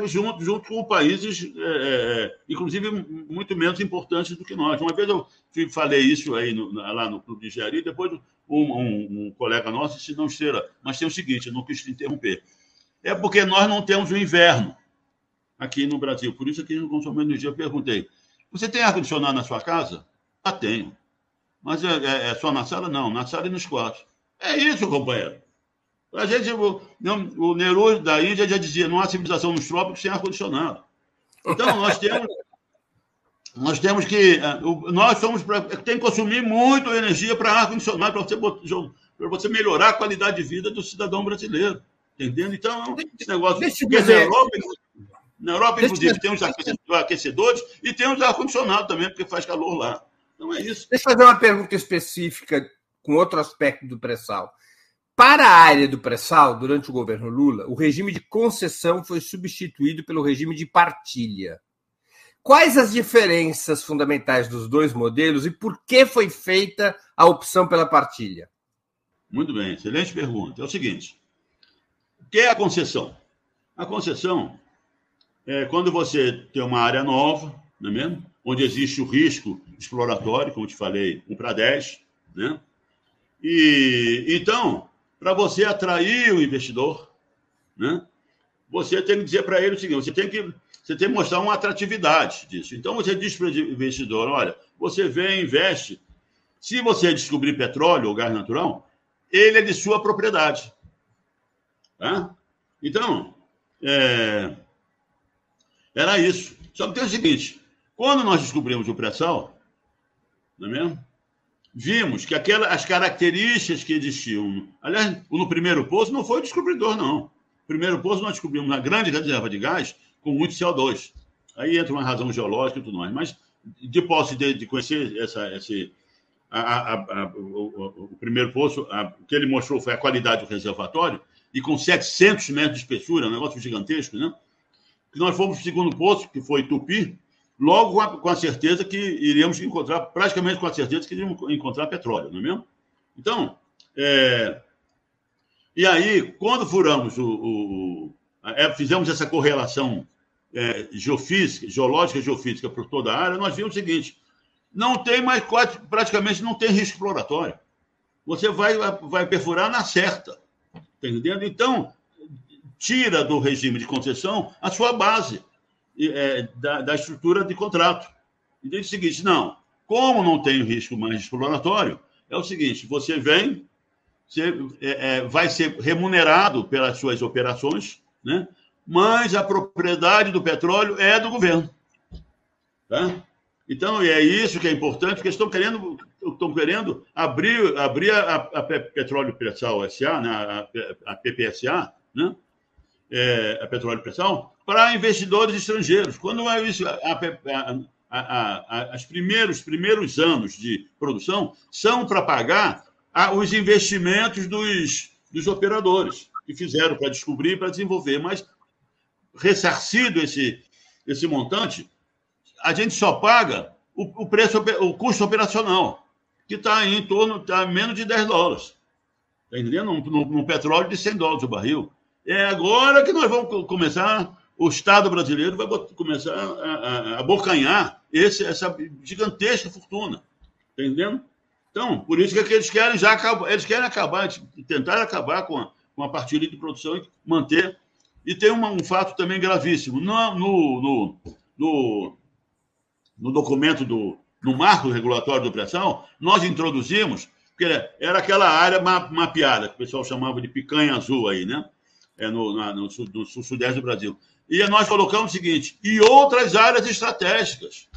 junto, junto com países, é, é, é, inclusive, muito menos importantes do que nós. Uma vez eu falei isso aí no, lá no Clube de Engenharia, e depois um, um, um, colega nosso disse, não, Esteira, mas tem o seguinte, eu não quis te interromper. É porque nós não temos o inverno aqui no Brasil. Por isso que no Energia eu perguntei, você tem ar-condicionado na sua casa? Ah, tenho. Mas é, é, é só na sala? Não, na sala e nos quartos. É isso, companheiro. A gente, o, o Nehru da Índia já dizia: não há civilização nos trópicos sem ar-condicionado. Então, nós temos, nós temos que. Eh, nós somos. Pra, tem que consumir muito energia para ar-condicionado, para você, você melhorar a qualidade de vida do cidadão brasileiro. Entendendo? Então, esse negócio. Deixa porque na Europa, na Europa inclusive, tem aquecedores e tem ar-condicionado também, porque faz calor lá. Então é isso. Deixa eu fazer uma pergunta específica com outro aspecto do pré-sal. Para a área do pré-sal, durante o governo Lula, o regime de concessão foi substituído pelo regime de partilha. Quais as diferenças fundamentais dos dois modelos e por que foi feita a opção pela partilha? Muito bem, excelente pergunta. É o seguinte: o que é a concessão? A concessão é quando você tem uma área nova, não é mesmo? Onde existe o risco exploratório, como te falei, 1 para 10, né? E então, para você atrair o investidor, né? Você tem que dizer para ele o seguinte: você tem que você tem que mostrar uma atratividade disso. Então você diz para o investidor: olha, você vem investe. Se você descobrir petróleo ou gás natural, ele é de sua propriedade. Tá? Então, é... era isso. Só que tem o seguinte: quando nós descobrimos o pré-sal, não é mesmo? vimos que aquelas, as características que existiam. Aliás, no primeiro poço não foi o descobridor, não. No primeiro poço nós descobrimos uma grande reserva de gás com muito CO2. Aí entra uma razão geológica e tudo mais. Mas, de posse de, de conhecer essa, esse, a, a, a, o, o, primeiro poço, o que ele mostrou foi a qualidade do reservatório, e com 700 metros de espessura, um negócio gigantesco, né? Que nós fomos para o segundo poço, que foi Tupi, logo com a, com a, certeza que iríamos encontrar, praticamente com a certeza que iríamos encontrar petróleo, não é mesmo? Então, é, e aí, quando furamos o. o é, fizemos essa correlação é, geofísica, geológica e geofísica por toda a área, nós vimos o seguinte: não tem mais, praticamente não tem risco exploratório. Você vai, vai perfurar na certa. Tá entendendo? Então, tira do regime de concessão a sua base é, da, da, estrutura de contrato. E diz o seguinte: não, como não tem risco mais exploratório, é o seguinte: você vem, você é, é, vai ser remunerado pelas suas operações, né? mas a propriedade do petróleo é do governo. Tá? Então, é isso que é importante, porque estão querendo, estão querendo abrir, abrir a, a Petróleo Pressal SA, né? a, a PPSA, né? É, a Petróleo Pressal, para investidores estrangeiros. Quando é isso, a, a, a, as primeiros, primeiros anos de produção são para pagar os investimentos dos, dos operadores que fizeram para descobrir e para desenvolver. Mas, ressarcido esse, esse montante, a gente só paga o, o preço, o custo operacional, que está em torno, está menos de 10 dólares. Está entendendo? Num, petróleo de 100 dólares o barril. É agora que nós vamos começar o Estado brasileiro vai começar a, a, a abocanhar esse, essa gigantesca fortuna. Entendendo? Então, por isso que eles querem já acabar, eles querem acabar, tentar acabar com a, com a partilha de produção e manter. E tem uma, um fato também gravíssimo. No, no, no, no, documento do no marco regulatório do pressão, nós introduzimos, porque era aquela área mapeada, que o pessoal chamava de picanha azul aí, né? É no, na, no, sul, no sudeste do Brasil. E nós colocamos o seguinte: e outras áreas estratégicas.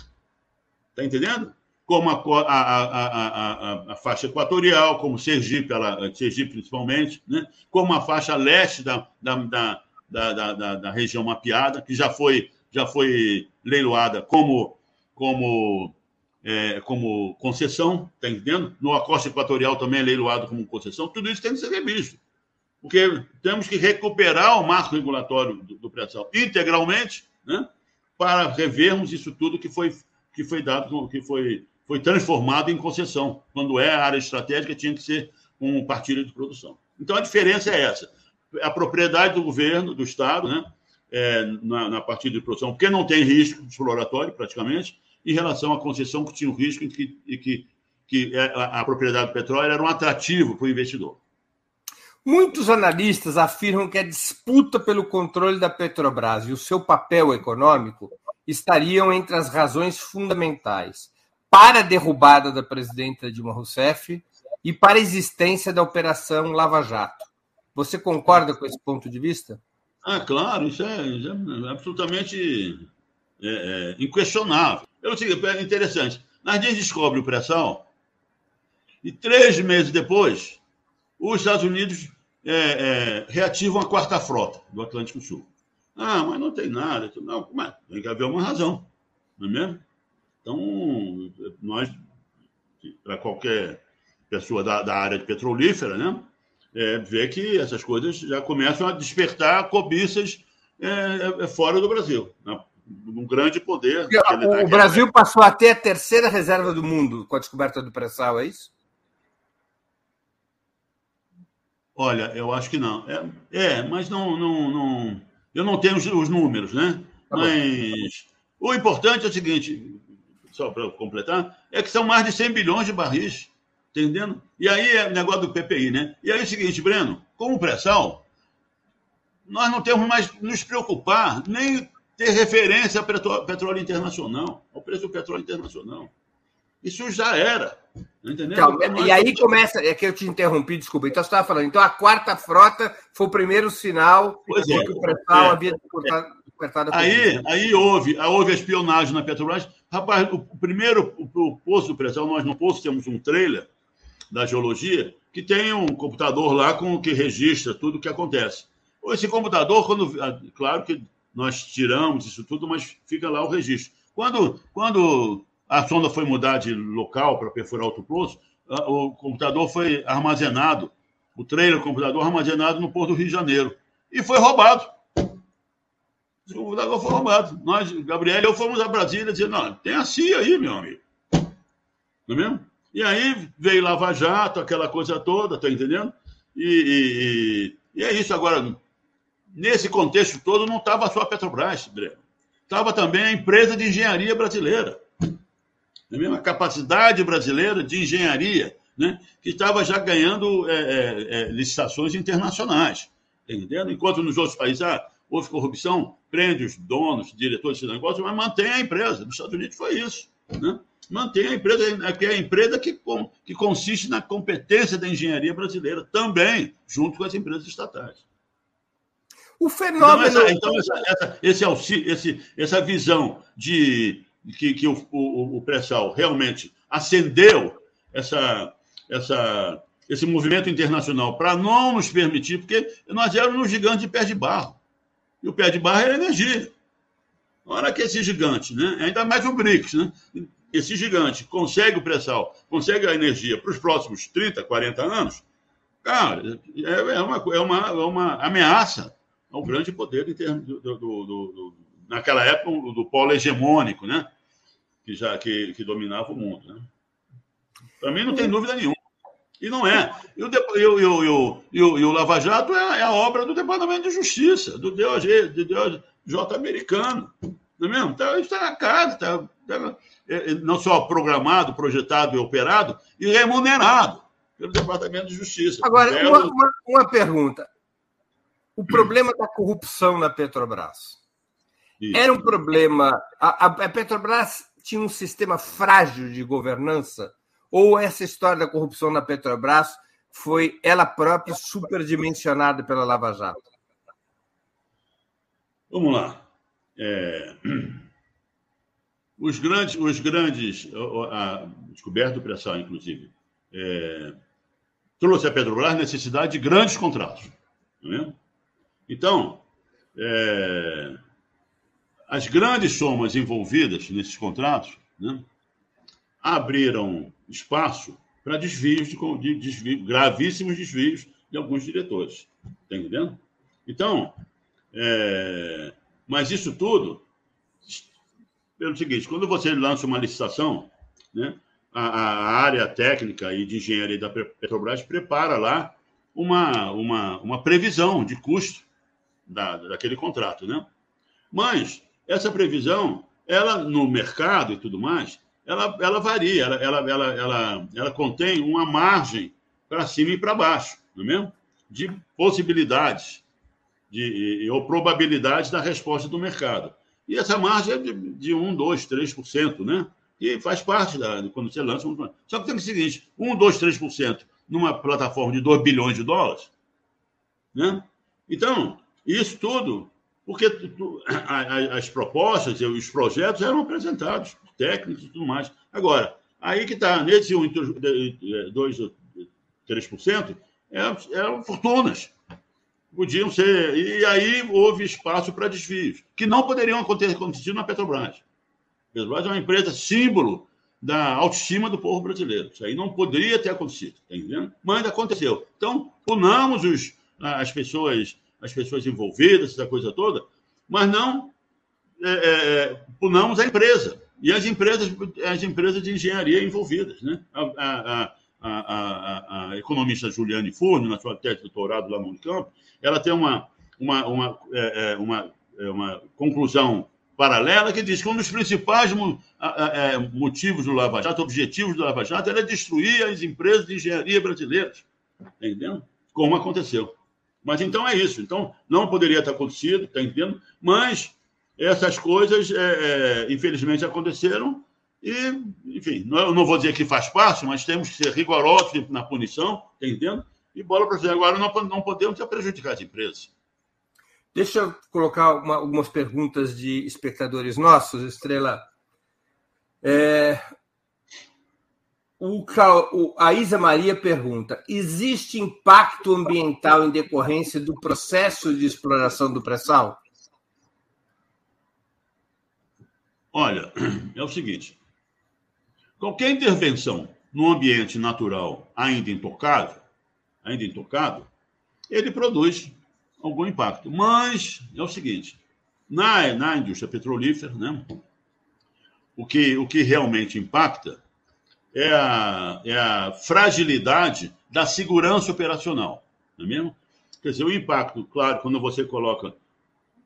Está entendendo? Como a, a, a, a, faixa equatorial, como Sergipe, ela, Sergipe principalmente, né? como a faixa leste da, da, da, da, da, da região mapeada, que já foi, já foi leiloada como, como, é, como concessão, está entendendo? No acosta equatorial também é leiloado como concessão. Tudo isso tem que ser revisto porque temos que recuperar o marco regulatório do, do pré-sal integralmente, né, para revermos isso tudo que foi, que foi dado, que foi, foi transformado em concessão. Quando é área estratégica, tinha que ser um partilha de produção. Então, a diferença é essa. A propriedade do governo, do Estado, né, é, na, na partilha de produção, porque não tem risco exploratório, praticamente, em relação à concessão que tinha o risco e que, e que, que é, a, a propriedade do petróleo era um atrativo para o investidor. Muitos analistas afirmam que a disputa pelo controle da Petrobras e o seu papel econômico estariam entre as razões fundamentais para a derrubada da presidenta Dilma Rousseff e para a existência da Operação Lava Jato. Você concorda com esse ponto de vista? Ah, claro, isso é, isso é absolutamente é, é, inquestionável. Eu é interessante. Nardim descobre o pré-sal e três meses depois, os Estados Unidos é, é, reativam a quarta frota do Atlântico Sul. Ah, mas não tem nada. Não, mas tem que haver uma razão, não é mesmo? Então, nós, para qualquer pessoa da, da, área de petrolífera, né, é, vê que essas coisas já começam a despertar cobiças é, é fora do Brasil. Né? Um grande poder. O, o Brasil passou a ter a terceira reserva do mundo com a descoberta do pré-sal, é isso? Olha, eu acho que não. É, é mas não, não, não. Eu não tenho os, os números, né? Tá mas o importante é o seguinte, só para completar, é que são mais de 100 bilhões de barris, entendendo? E aí é o negócio do PPI, né? E aí é o seguinte, Breno, como pré-sal, nós não temos mais nos preocupar, nem ter referência ao petróleo internacional, ao preço do petróleo internacional. Isso já era. Entendeu? Então, e aí começa. É que eu te interrompi, desculpa. Então você estava falando. Então a quarta frota foi o primeiro sinal pois é, que o pré-sal é, havia cortado, é. aí, aí houve, houve a espionagem na Petrobras. Rapaz, o primeiro o, o poço do pré-sal, nós no poço temos um trailer da geologia que tem um computador lá com que registra tudo o que acontece. Esse computador, quando. Ah, claro que nós tiramos isso tudo, mas fica lá o registro. Quando, quando a sonda foi mudar de local para perfurar outro poço, o computador foi armazenado, o trailer do computador armazenado no Porto do Rio de Janeiro. E foi roubado. O computador foi roubado. Nós, Gabriel e eu fomos a Brasília dizer, não, tem a CIA aí, meu amigo. Não é mesmo? E aí veio Lava Jato, aquela coisa toda, tá entendendo? E, e, e é isso. Agora, nesse contexto todo, não estava só a Petrobras, Breno. Estava também a empresa de engenharia brasileira a mesma capacidade brasileira de engenharia, né, que estava já ganhando é, é, é, licitações internacionais, entendendo? Enquanto nos outros países ah, houve corrupção, prende os donos, diretores de negócio, mas mantém a empresa. Nos Estados Unidos foi isso. Né? Mantém a empresa, que é a empresa que, que consiste na competência da engenharia brasileira, também, junto com as empresas estatais. O fenômeno. Então, essa, então essa, essa, esse esse, essa visão de que, que o, o, o pré-sal realmente acendeu essa, essa, esse movimento internacional para não nos permitir, porque nós éramos um gigante de pé de barro. E o pé de barro era energia. Na hora que esse gigante, né, ainda mais o BRICS, né, esse gigante consegue o pré-sal, consegue a energia para os próximos 30, 40 anos, cara, é, é, uma, é, uma, é uma ameaça ao grande poder do, do, do naquela época do polo hegemônico, né? Que já que, que dominava o mundo. Né? Para mim, não tem dúvida nenhuma. E não é. E o, e o, e o, e o Lava Jato é, é, a obra do Departamento de Justiça, do DOJ, do DOJ americano. Não é mesmo? Está, está na casa, está, está, é, não só programado, projetado e operado, e remunerado pelo Departamento de Justiça. Agora, uma, uma, uma pergunta. O problema da corrupção na Petrobras Isso. era um problema. A, a Petrobras tinha um sistema frágil de governança? Ou essa história da corrupção na Petrobras foi ela própria superdimensionada pela Lava Jato? Vamos lá. É... Os grandes, os grandes, a descoberta do pré-sal, inclusive, é... trouxe a Petrobras necessidade de grandes contratos. É? Então, é... as grandes somas envolvidas nesses contratos né, abriram espaço para desvios de, de desvio, gravíssimos desvios de alguns diretores. Está entendendo? Então, é, mas isso tudo, pelo seguinte, quando você lança uma licitação, né, a, a, área técnica e de engenharia da Petrobras prepara lá uma, uma, uma previsão de custo da, daquele contrato, né? Mas essa previsão, ela no mercado e tudo mais, ela, ela varia, ela, ela, ela, ela, ela contém uma margem para cima e para baixo, não é mesmo? De possibilidades de, ou probabilidades da resposta do mercado. E essa margem é de, de 1, 2, 3%, né? E faz parte da, quando você lança. Um... Só que tem o seguinte: 1, 2, 3% numa plataforma de 2 bilhões de dólares. Né? Então, isso tudo, porque as propostas e os projetos eram apresentados, técnicos e tudo mais. Agora, aí que está, nesse 1, 2, 3%, eram fortunas podiam ser. E aí houve espaço para desvios, que não poderiam acontecer na Petrobras. A Petrobras é uma empresa símbolo da autoestima do povo brasileiro. Isso aí não poderia ter acontecido, tá entendendo? Mas aconteceu. Então, punamos os, as pessoas as pessoas envolvidas, essa coisa toda, mas não é, é, punamos a empresa e as empresas, as empresas de engenharia envolvidas. Né? A, a, a, a, economista Juliane Furno, na sua tese de doutorado lá no Unicamp, ela tem uma, uma, uma, é, é uma, é uma conclusão paralela que diz que um dos principais é, motivos do Lava Jato, objetivos do Lava Jato, era destruir as empresas de engenharia brasileiras. Entendendo? Como aconteceu. Mas então é isso. Então, não poderia ter acontecido, está entendendo? Mas essas coisas, é, é, infelizmente, aconteceram e, enfim, não, não vou dizer que faz parte, mas temos que ser rigorosos na punição, está entendendo? e bola para frente. Agora não, não podemos prejudicar as empresas. Deixa eu colocar uma, algumas perguntas de espectadores nossos, Estrela. É, o, o, a Isa Maria pergunta: existe impacto ambiental em decorrência do processo de exploração do pré-sal? Olha, é o seguinte: qualquer intervenção no ambiente natural ainda intocável ainda intocado, ele produz algum impacto. Mas é o seguinte: na, na indústria petrolífera, né, o, que, o que realmente impacta é a, é a fragilidade da segurança operacional. Não é mesmo? Quer dizer, o impacto, claro, quando você coloca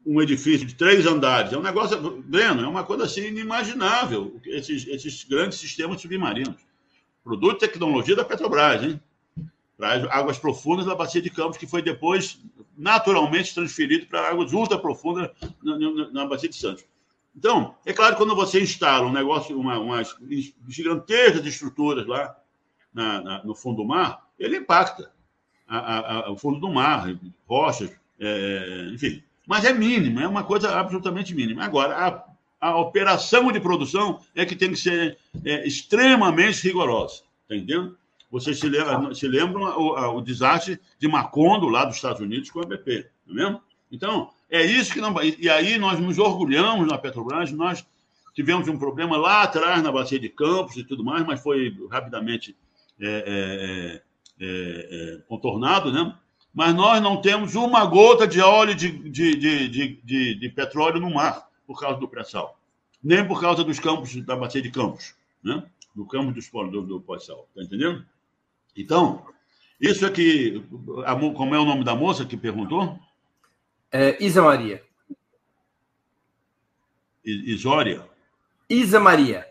um edifício de três andares, é um negócio, vendo, é uma coisa assim inimaginável, esses, esses grandes sistemas submarinos. Produto de tecnologia da Petrobras, hein? para as águas profundas da Bacia de Campos, que foi depois naturalmente transferido para águas ultra profundas na, na, na, Bacia de Santos. Então, é claro quando você instala um negócio, uma, umas gigantescas estruturas lá na, no fundo do mar, ele impacta a, a, a, o fundo do mar, rochas, é, enfim. Mas é mínimo, é uma coisa absolutamente mínima. Agora, a, operação de produção é que tem que ser é, extremamente rigorosa, tá entendendo? Vocês se lembram, se lembram o, o, desastre de Macondo, lá dos Estados Unidos, com a BP, não é mesmo? Então, é isso que não. E aí nós nos orgulhamos na Petrobras, nós tivemos um problema lá atrás na Bacia de Campos e tudo mais, mas foi rapidamente é, é, é, é contornado, né? Mas nós não temos uma gota de óleo de, de, de, de, petróleo no mar por causa do pré-sal, nem por causa dos campos da Bacia de Campos, né? do campo dos, do, do pós-sal. Está entendendo? Então, isso é que. Como é o nome da moça que perguntou? É, Isa Maria. Isória. Isa Maria.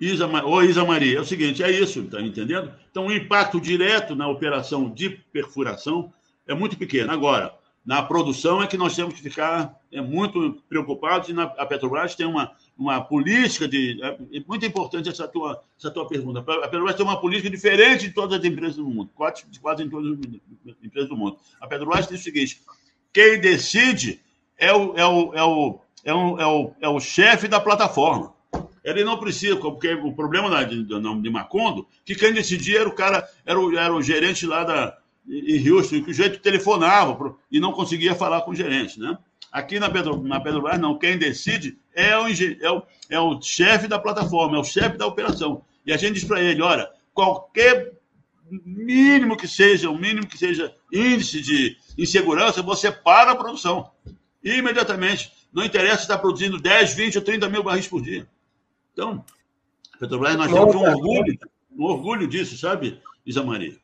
Isa, ou Isa Maria. É o seguinte, é isso, tá entendendo? Então, o impacto direto na operação de perfuração é muito pequeno. Agora, na produção é que nós temos que ficar é, muito preocupados e na, a Petrobras tem uma, uma política de... É, é muito importante essa tua, essa tua pergunta. A Petrobras tem uma política diferente de todas as empresas do mundo, quase, quase em todas as empresas do mundo. A Petrobras diz o seguinte, quem decide é o, é o, é o, é o, é o, é o chefe da plataforma. Ele não precisa, porque o problema da, de, de Macondo, que quem decidia era o cara, era o, era o gerente lá da, em Houston, que o jeito telefonava e não conseguia falar com o gerente, né? Aqui na, Pedro, na Petrobras, não. Quem decide é o, é o, é o chefe da plataforma, é o chefe da operação. E a gente diz para ele: olha, qualquer mínimo que seja, o mínimo que seja índice de insegurança, você para a produção. Imediatamente. Não interessa se está produzindo 10, 20 ou 30 mil barris por dia. Então, Petrobras, nós temos um orgulho, um orgulho disso, sabe, Isa Maria?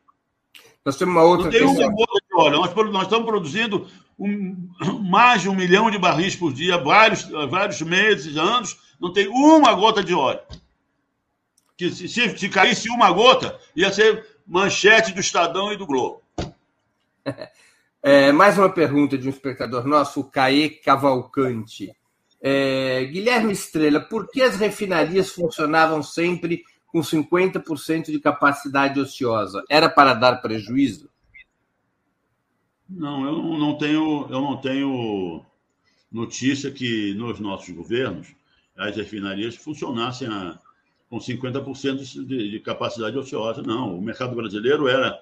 Nós temos uma outra Não tem uma gota de óleo. Nós, nós estamos produzindo um, mais de um milhão de barris por dia, vários, vários meses, anos, não tem uma gota de óleo. Que se, se, se caísse uma gota, ia ser manchete do Estadão e do Globo. É, mais uma pergunta de um espectador nosso, o Caê Cavalcante. É, Guilherme Estrela, por que as refinarias funcionavam sempre com 50% de capacidade ociosa? Era para dar prejuízo? Não, eu não tenho, eu não tenho notícia que nos nossos governos as refinarias funcionassem a, com 50% de, de capacidade ociosa. Não, o mercado brasileiro era,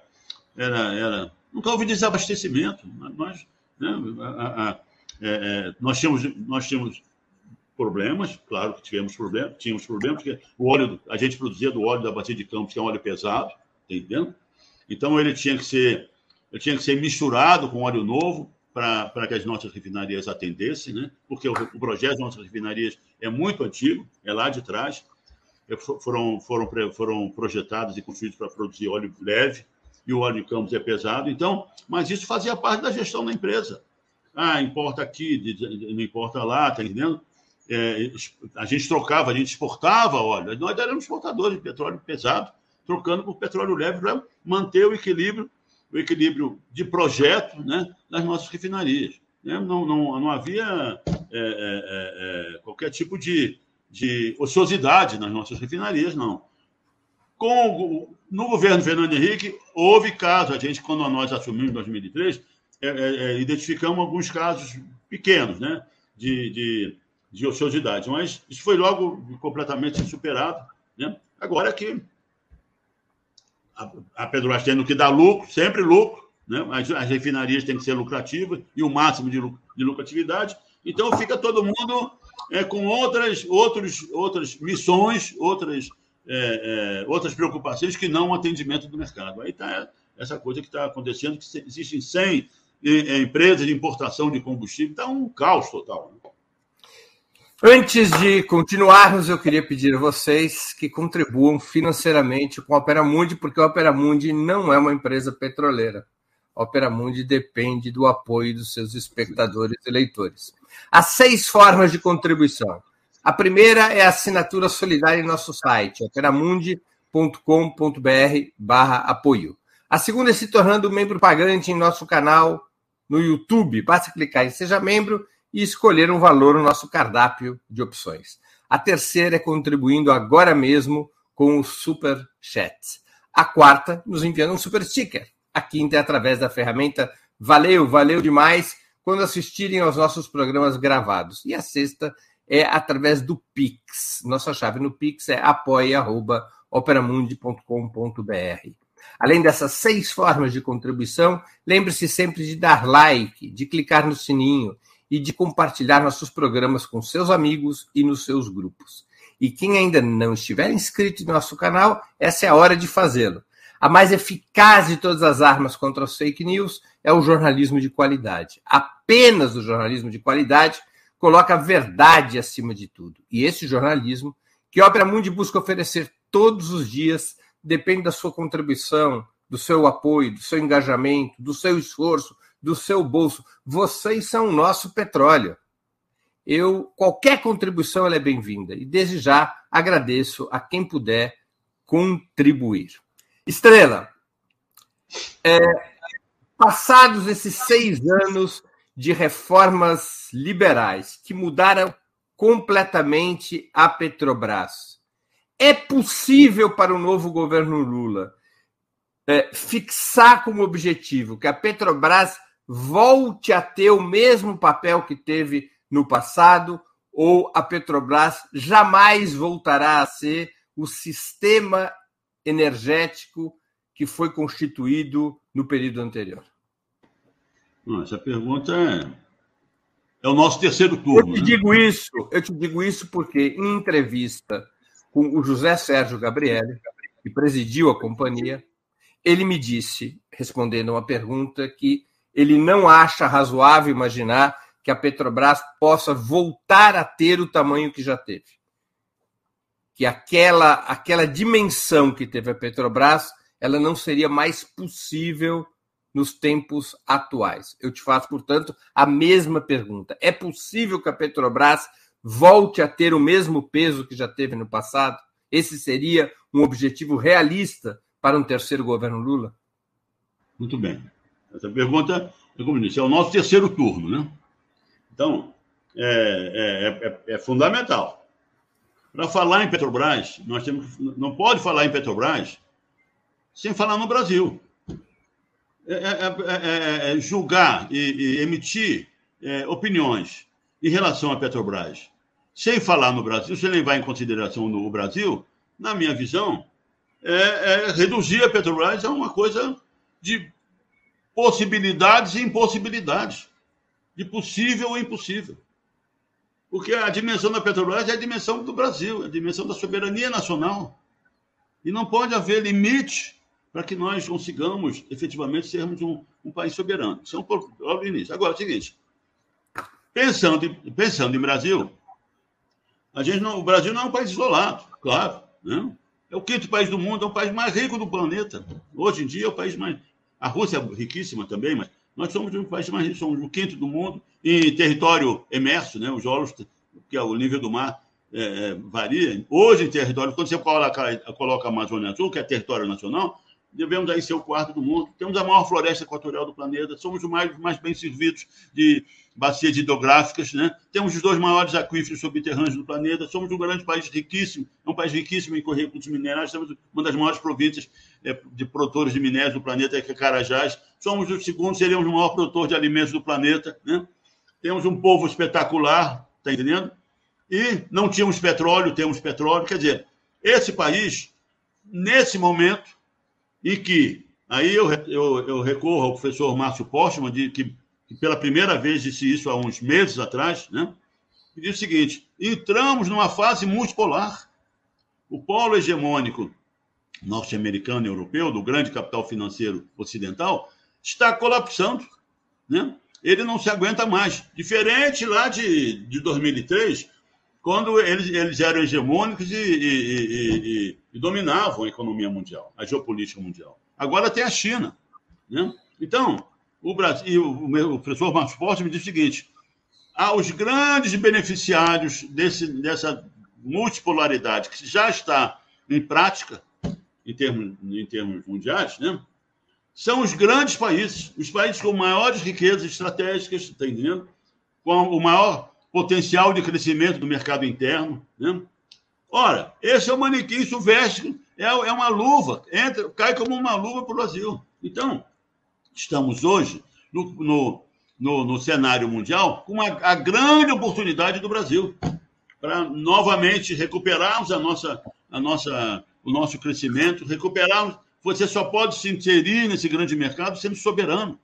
era, era nunca houve desabastecimento. Nós, né, a, a, é, é, nós, tínhamos, nós tínhamos problemas, claro que tivemos problemas, tínhamos problemas, porque o óleo, a gente produzia do óleo da bacia de Campos, que é um óleo pesado, tá entendendo? Então ele tinha que ser, ele tinha que ser misturado com óleo novo para que as nossas refinarias atendessem, né? Porque o, o, projeto das nossas refinarias é muito antigo, é lá de trás, foram, foram, foram projetados e construídos para produzir óleo leve, e o óleo de Campos é pesado. Então, mas isso fazia parte da gestão da empresa. Ah, importa aqui, não importa lá, tá entendendo? É, a gente trocava, a gente exportava óleo. Nós éramos exportadores de petróleo pesado, trocando por petróleo leve para manter o equilíbrio, o equilíbrio de projeto né, nas nossas refinarias. Né? Não, não, não havia é, é, é, é qualquer tipo de, de ociosidade nas nossas refinarias, não. Com, no governo Fernando Henrique, houve casos, a gente, quando nós assumimos em 2003, é, é, é, identificamos alguns casos pequenos, né, de, de, de, ociosidade, mas isso foi logo completamente superado, né? Agora que a, a Petrobras tendo que dar lucro, sempre lucro, né? As, as refinarias têm que ser lucrativas e o máximo de, de lucratividade, então fica todo mundo é, com outras, outros, outras missões, outras é, é, outras preocupações que não o atendimento do mercado. Aí está essa coisa que está acontecendo, que existem 100 é, empresas de importação de combustível, está um caos total. Né? Antes de continuarmos, eu queria pedir a vocês que contribuam financeiramente com a Opera Mundi, porque a Opera Mundi não é uma empresa petroleira. Opera Mundi depende do apoio dos seus espectadores e leitores. Há seis formas de contribuição. A primeira é a assinatura solidária em nosso site, operamundi.com.br barra apoio. A segunda é se tornando membro pagante em nosso canal no YouTube. Basta clicar em Seja Membro e escolher um valor no nosso cardápio de opções. A terceira é contribuindo agora mesmo com o Super Chat. A quarta, nos enviando um Super Sticker. A quinta é através da ferramenta Valeu, valeu demais quando assistirem aos nossos programas gravados. E a sexta é através do Pix. Nossa chave no Pix é apoia.operamundi.com.br. Além dessas seis formas de contribuição, lembre-se sempre de dar like, de clicar no sininho e de compartilhar nossos programas com seus amigos e nos seus grupos. E quem ainda não estiver inscrito no nosso canal, essa é a hora de fazê-lo. A mais eficaz de todas as armas contra as fake news é o jornalismo de qualidade. Apenas o jornalismo de qualidade coloca a verdade acima de tudo. E esse jornalismo, que Opera Mundi busca oferecer todos os dias, depende da sua contribuição, do seu apoio, do seu engajamento, do seu esforço, do seu bolso. Vocês são o nosso petróleo. eu qualquer contribuição é bem-vinda e desde já agradeço a quem puder contribuir. Estrela, é, passados esses seis anos de reformas liberais que mudaram completamente a Petrobras, é possível para o novo governo Lula é, fixar como objetivo que a Petrobras volte a ter o mesmo papel que teve no passado, ou a Petrobras jamais voltará a ser o sistema energético que foi constituído no período anterior? essa pergunta é, é o nosso terceiro turno. Eu te né? digo isso, eu te digo isso porque em entrevista com o José Sérgio Gabriele, que presidiu a companhia, ele me disse, respondendo a uma pergunta, que ele não acha razoável imaginar que a Petrobras possa voltar a ter o tamanho que já teve. Que aquela, aquela dimensão que teve a Petrobras, ela não seria mais possível nos tempos atuais. Eu te faço, portanto, a mesma pergunta. É possível que a Petrobras volte a ter o mesmo peso que já teve no passado? Esse seria um objetivo realista para um terceiro governo Lula? Muito bem. Essa pergunta, como disse, é o nosso terceiro turno, né? Então, é, é, é, é fundamental. Para falar em Petrobras, nós temos, não pode falar em Petrobras sem falar no Brasil. É, é, é, julgar e, e emitir opiniões em relação à Petrobras sem falar no Brasil, sem levar em consideração no Brasil, na minha visão, é, reduzir a Petrobras a uma coisa de possibilidades e impossibilidades de possível ou impossível. Porque a dimensão da Petrobras é a dimensão do Brasil, é a dimensão da soberania nacional. E não pode haver limite para que nós consigamos efetivamente sermos um, um país soberano. Isso é um pouco o início. Agora, é o seguinte: pensando, em, pensando em Brasil, a gente não, o Brasil não é um país isolado, claro. Né? É o quinto país do mundo, é o país mais rico do planeta. Hoje em dia é o país mais. A Rússia é riquíssima também, mas nós somos um país mais somos o quinto do mundo em território emerso, né? Os solos, que é o nível do mar é, é, varia. Hoje, em território, quando você coloca, coloca a Amazônia Azul, que é território nacional, devemos aí ser o quarto do mundo. Temos a maior floresta equatorial do planeta, somos os mais, mais bem servidos de bacias hidrográficas, né? temos os dois maiores aquíferos subterrâneos do planeta, somos um grande país riquíssimo, é um país riquíssimo em recursos minerais, temos uma das maiores províncias de produtores de minérios do planeta, que é Carajás, somos o segundo, seríamos o maior produtor de alimentos do planeta, né? temos um povo espetacular, está entendendo? E não tínhamos petróleo, temos petróleo, quer dizer, esse país, nesse momento, e que, aí eu, eu, eu recorro ao professor Márcio Postman, de, que, que, pela primeira vez disse isso há uns meses atrás, né? e diz o seguinte: entramos numa fase multipolar. O polo hegemônico norte-americano e europeu, do grande capital financeiro ocidental, está colapsando. Né? Ele não se aguenta mais. Diferente lá de, de 2003, quando eles, eles eram hegemônicos e, e, e, e, dominavam a economia mundial, a geopolítica mundial. Agora tem a China. Né? Então, o Brasil, o, professor Marcos Porte me diz o seguinte: aos grandes beneficiários desse, dessa multipolaridade que já está em prática, em termos, em termos mundiais, né? são os grandes países, os países com maiores riquezas estratégicas, está entendendo? Com o maior potencial de crescimento do mercado interno. Né? Ora, esse é o manequim, isso veste, é, é uma luva, entra, cai como uma luva para o Brasil. Então, estamos hoje no, no, no, no cenário mundial com a, a grande oportunidade do Brasil para novamente recuperarmos a nossa, a nossa, o nosso crescimento, recuperarmos. Você só pode se inserir nesse grande mercado sendo soberano,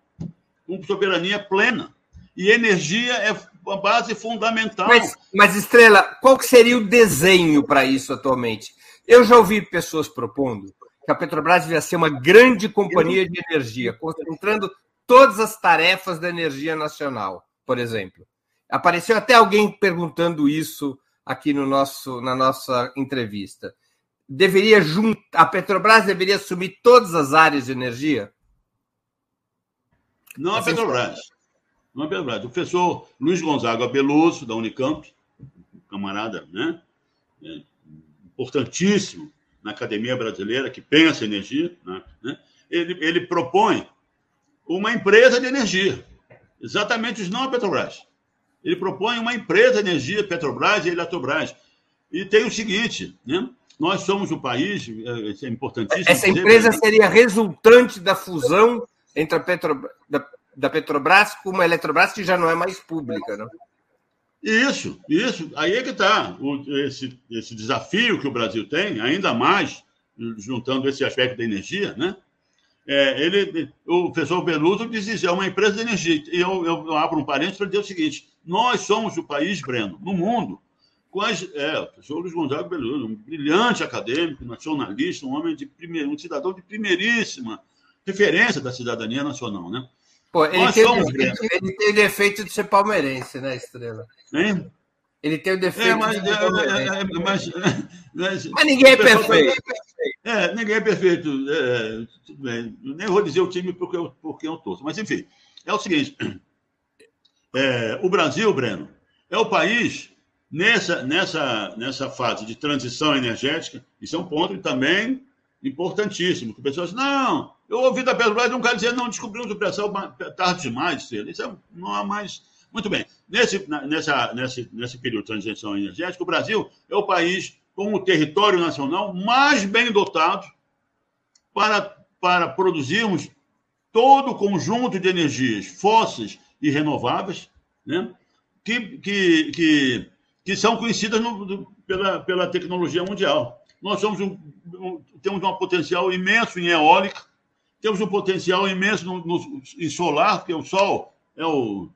com soberania plena. E energia é uma base fundamental. Mas, mas, Estrela, qual seria o desenho para isso atualmente? Eu já ouvi pessoas propondo que a Petrobras devia ser uma grande companhia de energia, concentrando todas as tarefas da energia nacional, por exemplo. Apareceu até alguém perguntando isso aqui no nosso, na nossa entrevista. Deveria juntar, a Petrobras deveria assumir todas as áreas de energia? Não a Petrobras. Não é Petrobras. O professor Luiz Gonzaga Beloso, da Unicamp, camarada né, é, importantíssimo na academia brasileira, que pensa energia, né, né, ele, ele propõe uma empresa de energia. Exatamente os não a Petrobras. Ele propõe uma empresa de energia, Petrobras e Eletrobras. E tem o seguinte, né? Nós somos o país, é, isso é importantíssimo. Essa dizer, empresa seria resultante da fusão entre a Petro, da, da, Petrobras com uma Eletrobras que já não é mais pública, não? Isso, isso. Aí é que está esse, esse desafio que o Brasil tem, ainda mais juntando esse aspecto da energia, né? É, ele, o professor Beluso diz isso, é uma empresa de energia. E eu, eu abro um parênteses para dizer o seguinte: nós somos o país, Breno, no mundo, com as, é, o Luiz Gonzaga Beluso, um brilhante acadêmico, nacionalista, um homem de primeiro, um cidadão de primeiríssima referência da cidadania nacional, né? Pô, ele, tem somos, defeito, ele tem o defeito de ser palmeirense, né, Estrela? Hein? Ele tem o defeito é, mas, de ser palmeirense. É, é, mas, mas, mas, ninguém é perfeito. É, ninguém é perfeito. É, Nem vou dizer o time porque eu, porque eu torço. Mas, enfim, é o seguinte. É, o Brasil, Breno, é o país nessa, nessa, nessa fase de transição energética. Isso é um ponto também importantíssimo. Que pessoas não, eu ouvi da Petrobras, não quer dizer não descobrimos o pré-sal tarde demais. Isso é, não há mais. Muito bem. Nesse, nessa, nesse, nesse período de transição energética, o Brasil é o país com o território nacional mais bem dotado para, para produzirmos todo o conjunto de energias fósseis e renováveis, né? que, que, que, que são conhecidas no, pela, pela tecnologia mundial. Nós somos um, um, temos um potencial imenso em eólica, temos um potencial imenso no, no, em solar, porque o sol é o,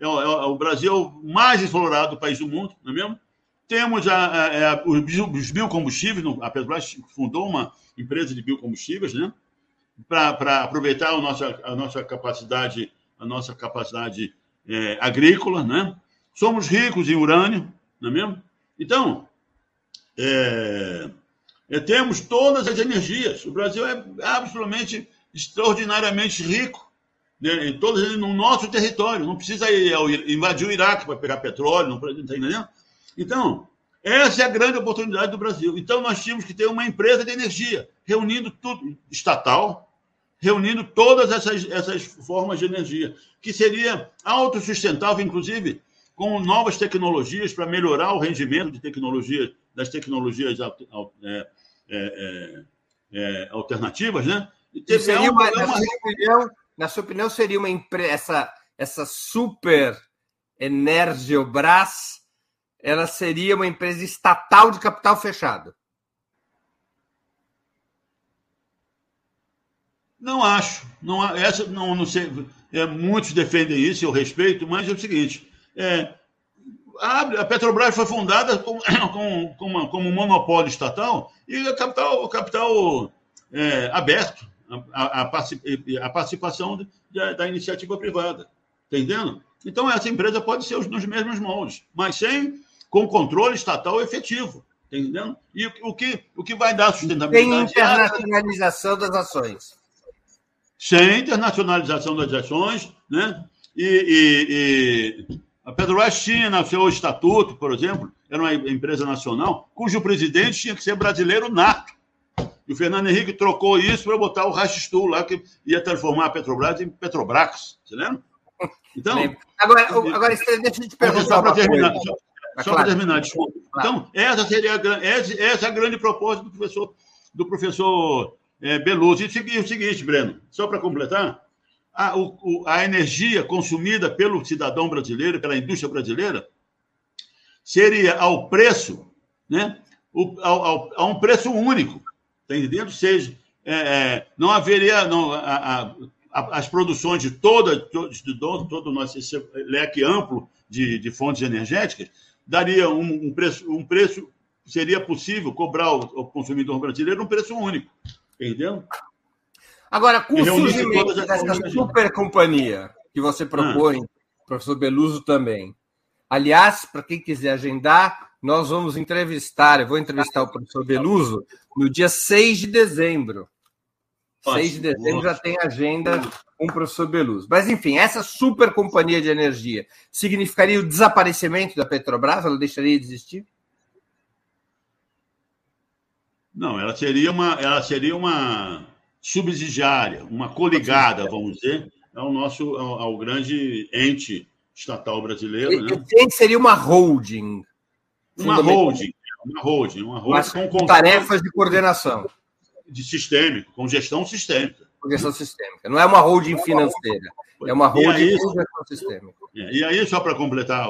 é o, é o Brasil mais explorado do país do mundo, não é mesmo? Temos a, a, a, os biocombustíveis, a Petrobras fundou uma empresa de biocombustíveis, né? para aproveitar a nossa, a nossa capacidade, a nossa capacidade é, agrícola, né? Somos ricos em urânio, não é mesmo? Então, é, é, temos todas as energias. O Brasil é absolutamente extraordinariamente rico né, em todas no nosso território. Não precisa ir, invadir o Iraque para pegar petróleo, não está entendendo? Então, essa é a grande oportunidade do Brasil. Então, nós tínhamos que ter uma empresa de energia, reunindo tudo, estatal, reunindo todas essas, essas formas de energia, que seria autossustentável, inclusive, com novas tecnologias para melhorar o rendimento de tecnologias, das tecnologias é, é, é, é, alternativas, né? seria uma, uma... Na, sua opinião, na sua opinião, seria uma empresa, essa, essa super Energiobras ela seria uma empresa estatal de capital fechado. Não acho. Não, essa, não, não sei. É, muitos defendem isso, eu respeito, mas é o seguinte: é, a, Petrobras foi fundada com, com, com uma, como um monopólio estatal e o capital, capital é, aberto, a, participação da, da iniciativa privada. Entendendo? Então, essa empresa pode ser nos mesmos moldes, mas sem com controle estatal efetivo. Entendendo? E o que, o que vai dar sustentabilidade? Sem internacionalização das ações. Sem internacionalização das ações, né? E, e, e a Petrobras tinha no seu estatuto, por exemplo, era uma empresa nacional, cujo presidente tinha que ser brasileiro nato. E o Fernando Henrique trocou isso para botar o Rachistu lá, que ia transformar a Petrobras em Petrobrax. Você lembra? Então. Agora, agora deixa eu te perguntar. Só para terminar, só, só claro. para terminar, desculpa. Claro. Então, essa seria a, essa, essa é a grande proposta do professor, do professor é, Beluso. E o seguinte, Breno, só para completar, a, o, a energia consumida pelo cidadão brasileiro, pela indústria brasileira, seria ao preço, né, o, ao, ao, a um preço único, está entendendo? Seja, é, é, não haveria não, a, a, as produções de toda, de todo, todo o nosso leque amplo de, de fontes energéticas daria um, um, preço, um preço, seria possível cobrar ao consumidor brasileiro um preço único. Entendeu? Agora, com o surgimento dessa super companhia que você propõe, ah. professor Beluso também. Aliás, para quem quiser agendar, nós vamos entrevistar, eu vou entrevistar o professor Beluso no dia 6 de dezembro. Ótimo, 6 de dezembro já tem agenda com o professor Beluz. Mas, enfim, essa super companhia de energia significaria o desaparecimento da Petrobras? Ela deixaria de existir? Não, ela seria uma, ela seria uma subsidiária, uma coligada, vamos dizer, ao nosso ao, ao grande ente estatal brasileiro. Né? Seria uma holding? Uma holding, uma holding, uma holding Mas com, com tarefas de coordenação. De sistêmico, com gestão sistêmica. Com gestão sistêmica. Não é uma holding financeira, é uma holding aí, com gestão sistêmica. É, e aí, só para completar,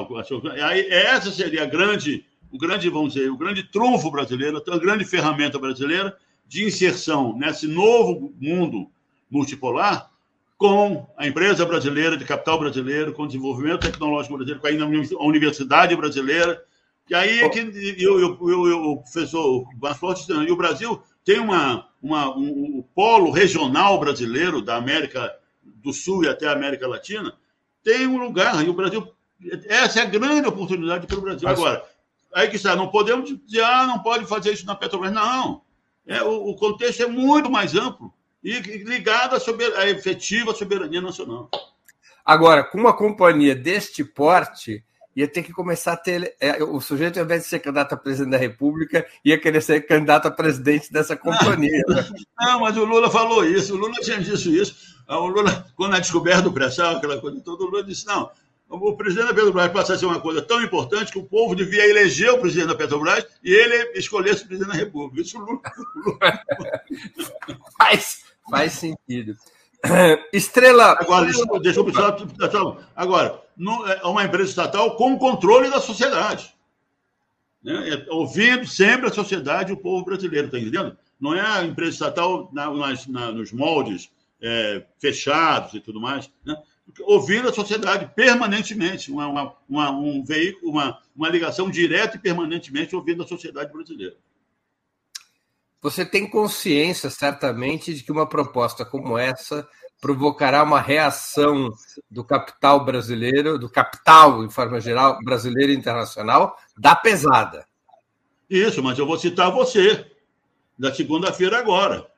aí, essa seria a grande, o grande, vamos dizer, o grande trunfo brasileiro, a grande ferramenta brasileira de inserção nesse novo mundo multipolar, com a empresa brasileira, de capital brasileiro, com o desenvolvimento tecnológico brasileiro, com a universidade brasileira. E aí é que eu, eu, eu, o professor Basforte e o Brasil tem uma, uma, um, um polo regional brasileiro da América do Sul e até a América Latina, tem um lugar, e o Brasil. Essa é a grande oportunidade para o Brasil. Agora, aí que está, não podemos dizer, ah, não pode fazer isso na Petrobras. Não. É, o, o contexto é muito mais amplo e ligado à, sober... à efetiva soberania nacional. Agora, com uma companhia deste porte, ia ter que começar a ter. É, o sujeito, ao invés de ser candidato a presidente da República, ia querer ser candidato a presidente dessa companhia. Não, mas o Lula falou isso, o Lula tinha dito isso. O Lula, quando a descoberta do pré-sal, aquela coisa toda, o Lula disse: não, o presidente da Petrobras passa a ser uma coisa tão importante que o povo devia eleger o presidente da Petrobras e ele escolhesse o presidente da República. Isso Lula. faz, Faz sentido. Estrela. Agora, deixa, eu só. Agora, é uma empresa estatal com controle da sociedade. Né? É, ouvindo sempre a sociedade e o povo brasileiro, está entendendo? Não é a empresa estatal na, nas, na, nos moldes é, fechados e tudo mais, né? Ouvindo a sociedade permanentemente, uma, uma, uma, um veículo, uma, uma ligação direta e permanentemente ouvindo a sociedade brasileira. Você tem consciência, certamente, de que uma proposta como essa provocará uma reação do capital brasileiro, do capital, em forma geral, brasileiro e internacional, da pesada. Isso, mas eu vou citar você, da segunda-feira agora.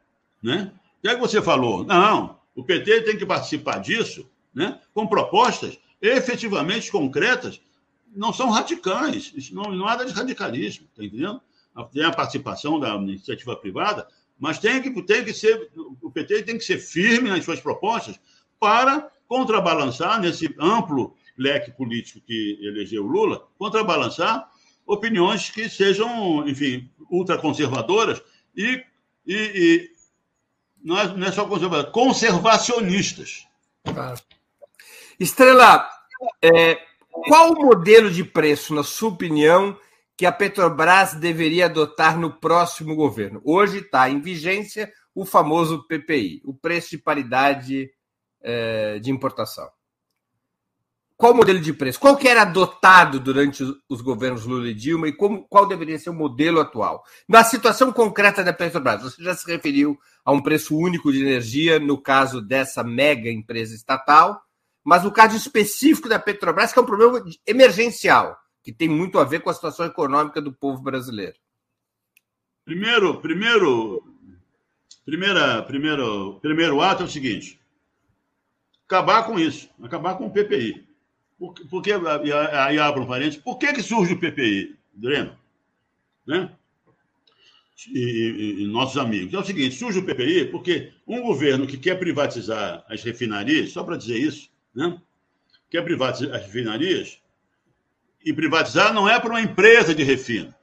Né? O que é que você falou? Não, o PT tem que participar disso né? com propostas efetivamente concretas, não são radicais, não, não nada de radicalismo, está entendendo? tem a participação da iniciativa privada, mas tem que, tem que ser, o PT tem que ser firme nas suas propostas para contrabalançar nesse amplo leque político que elegeu Lula, contrabalançar opiniões que sejam, enfim, ultraconservadoras e, e, e não, é, não é só conservadoras, conservacionistas. Estrela, é, qual o modelo de preço, na sua opinião, que a Petrobras deveria adotar no próximo governo. Hoje está em vigência o famoso PPI, o preço de paridade é, de importação. Qual o modelo de preço? Qual que era adotado durante os governos Lula e Dilma e como, qual deveria ser o modelo atual? Na situação concreta da Petrobras, você já se referiu a um preço único de energia no caso dessa mega empresa estatal, mas no caso específico da Petrobras, que é um problema emergencial que tem muito a ver com a situação econômica do povo brasileiro? Primeiro, primeiro, primeira, primeiro, primeiro ato é o seguinte: acabar com isso, acabar com o PPI. Porque, porque aí abro um parênteses, por que, que surge o PPI, Dreno? Né? E, e, e, nossos amigos. É o seguinte: surge o PPI porque um governo que quer privatizar as refinarias, só para dizer isso, né? quer privatizar as refinarias, e privatizar não é para uma empresa de refino.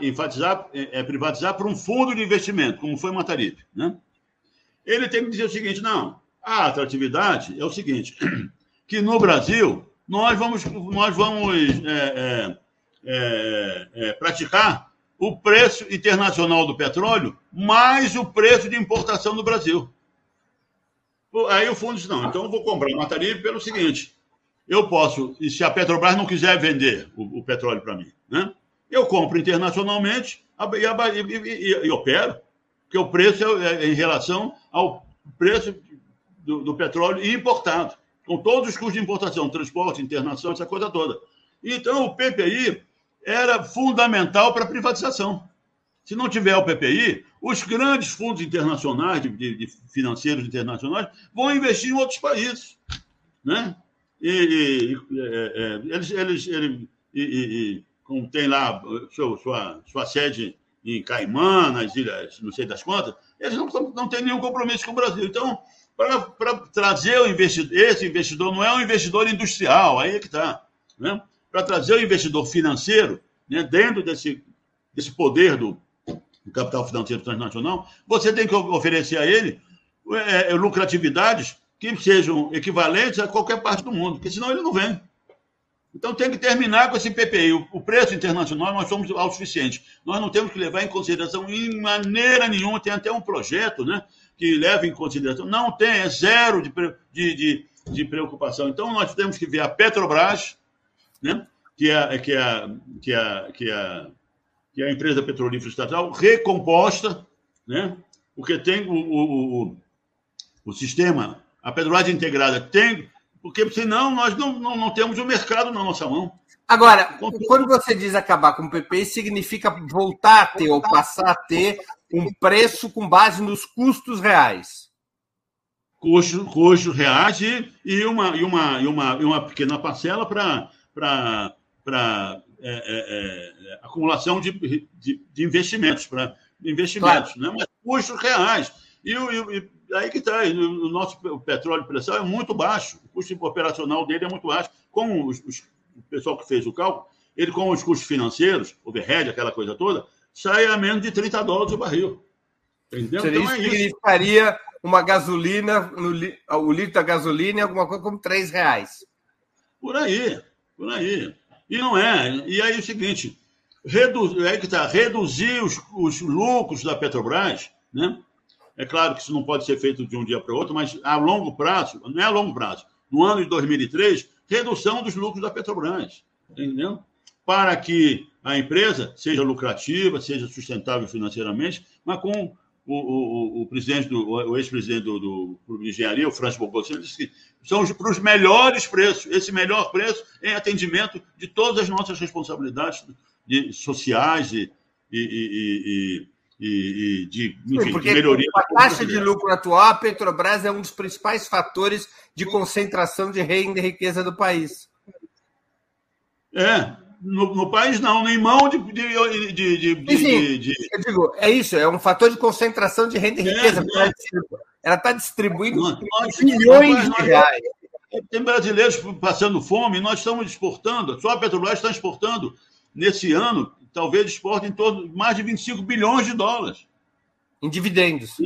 Enfatizar, é, é privatizar para um fundo de investimento, como foi Mataripe. Né? Ele tem que dizer o seguinte: não, a atratividade é o seguinte, que no Brasil nós vamos, nós vamos é, é, é, é, praticar o preço internacional do petróleo mais o preço de importação do Brasil. Aí o fundo diz: não, então eu vou comprar o Mataripe pelo seguinte: eu posso, e se a Petrobras não quiser vender o, o petróleo para mim, né? eu compro internacionalmente e, e, e, e opero, porque o preço é, é, em relação ao preço do, do, petróleo importado, com todos os custos de importação, transporte, internação, essa coisa toda. Então, o PPI era fundamental para a privatização. Se não tiver o PPI, os grandes fundos internacionais, de, de financeiros internacionais, vão investir em outros países. Né? E, e é, é, eles, eles, eles e, e, como tem lá sua, sua, sua sede em Caimã, nas ilhas, não sei das quantas, eles não, não têm nenhum compromisso com o Brasil. Então, para trazer o investidor, esse investidor não é um investidor industrial, aí é que está. Né? Para trazer o investidor financeiro, né, dentro desse, desse poder do, capital financeiro transnacional, você tem que oferecer a ele é, é, lucratividades que sejam equivalentes a qualquer parte do mundo, porque senão ele não vem. Então tem que terminar com esse PPI. O preço internacional nós somos autossuficientes. Nós não temos que levar em consideração em maneira nenhuma. Tem até um projeto né, que leva em consideração. Não tem, é zero de, de, de, de preocupação. Então nós temos que ver a Petrobras, né, que, é, que, é, que, é, que, é, que é a empresa petrolífera estatal, recomposta, né, porque tem o, o, o, o sistema, a Petrobras integrada tem porque senão nós não, não, não temos o mercado na nossa mão. Agora, quando você diz acabar com o PPI, significa voltar a ter ou passar a ter um preço com base nos custos reais. Custos, custos reais e, e, uma, e, uma, e, uma, e uma pequena parcela para é, é, é, acumulação de, de, de investimentos, para investimentos, claro. né? mas custos reais. E, e, aí que está, o nosso petróleo de pressão é muito baixo, o custo operacional dele é muito baixo. Como os, os, o pessoal que fez o cálculo, ele com os custos financeiros, overhead, aquela coisa toda, sai a menos de 30 dólares o barril. Entendeu? Seria então é isso. Significaria uma gasolina, no, o litro da gasolina, alguma coisa como 3 reais. Por aí, por aí. E não é. E aí é o seguinte, reduz, é que tá, reduzir os, os lucros da Petrobras, né? É claro que isso não pode ser feito de um dia para o outro, mas a longo prazo, não é a longo prazo, no ano de 2003, redução dos lucros da Petrobras, entendeu? Para que a empresa seja lucrativa, seja sustentável financeiramente, mas com o, o, o presidente do, o ex-presidente do, do Clube de Engenharia, o Francis Bogosino, disse que são para os melhores preços. Esse melhor preço em atendimento de todas as nossas responsabilidades de, sociais e, e, e, e, de, enfim, Porque de melhoria. A taxa de lucro atual, a Petrobras é um dos principais fatores de concentração de renda e riqueza do país. É, no, no país não, nem mão de. de, de, de, sim, de, Eu digo, é isso, é um fator de concentração de renda e é, riqueza. É, Ela está distribuindo bilhões de reais. Tem brasileiros passando fome, nós estamos exportando, só a Petrobras está exportando nesse ano talvez exporte em torno de mais de 25 bilhões de dólares. Em dividendos.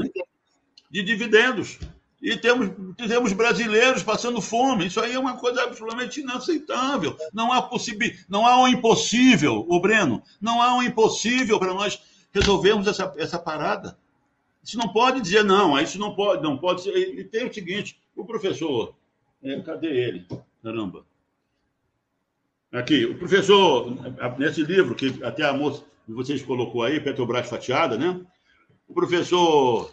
De dividendos. E temos, temos brasileiros passando fome. Isso aí é uma coisa absolutamente inaceitável. Não há, possível, não há um impossível, o Breno, não há um impossível para nós resolvermos essa, essa parada. Isso não pode dizer não, isso não pode, não pode ser. E tem o seguinte: o professor, é, cadê ele? Caramba. Aqui, o professor, nesse livro, que até a moça que vocês colocou aí, Petrobras Fatiada, né? O professor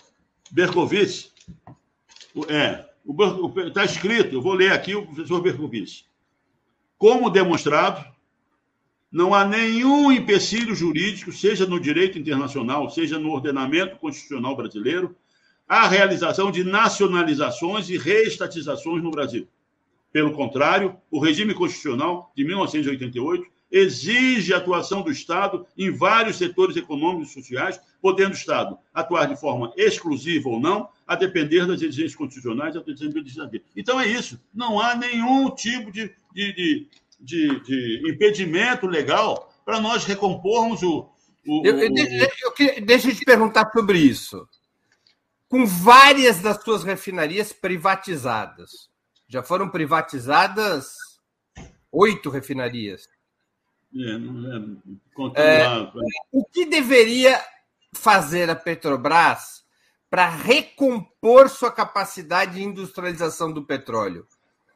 Berkovitz, é, está escrito, eu vou ler aqui o professor Berkovitz. Como demonstrado, não há nenhum empecilho jurídico, seja no direito internacional, seja no ordenamento constitucional brasileiro, à realização de nacionalizações e reestatizações no Brasil. Pelo contrário, o regime constitucional de 1988 exige a atuação do Estado em vários setores econômicos e sociais, podendo o Estado atuar de forma exclusiva ou não, a depender das exigências constitucionais e da legislativa. Então é isso. Não há nenhum tipo de, de, de, de, de impedimento legal para nós recompormos o. o, eu, eu, eu, deixa eu te perguntar sobre isso. Com várias das suas refinarias privatizadas, já foram privatizadas oito refinarias. É, é, é, o que deveria fazer a Petrobras para recompor sua capacidade de industrialização do petróleo?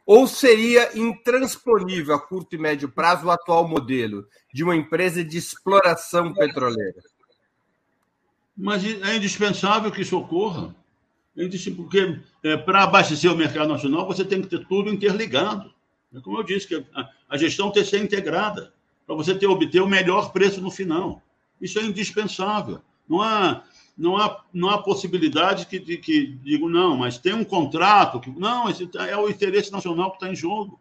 Ou seria intransponível a curto e médio prazo o atual modelo de uma empresa de exploração petroleira? Mas é indispensável que isso ocorra. Ele disse, porque é, para abastecer o mercado nacional, você tem que ter tudo interligado. É como eu disse, que a, a gestão tem que ser integrada, para você ter, obter o melhor preço no final. Isso é indispensável. Não há, não há, não há possibilidade que, de que digo, não, mas tem um contrato. Que, não, esse tá, é o interesse nacional que está em jogo.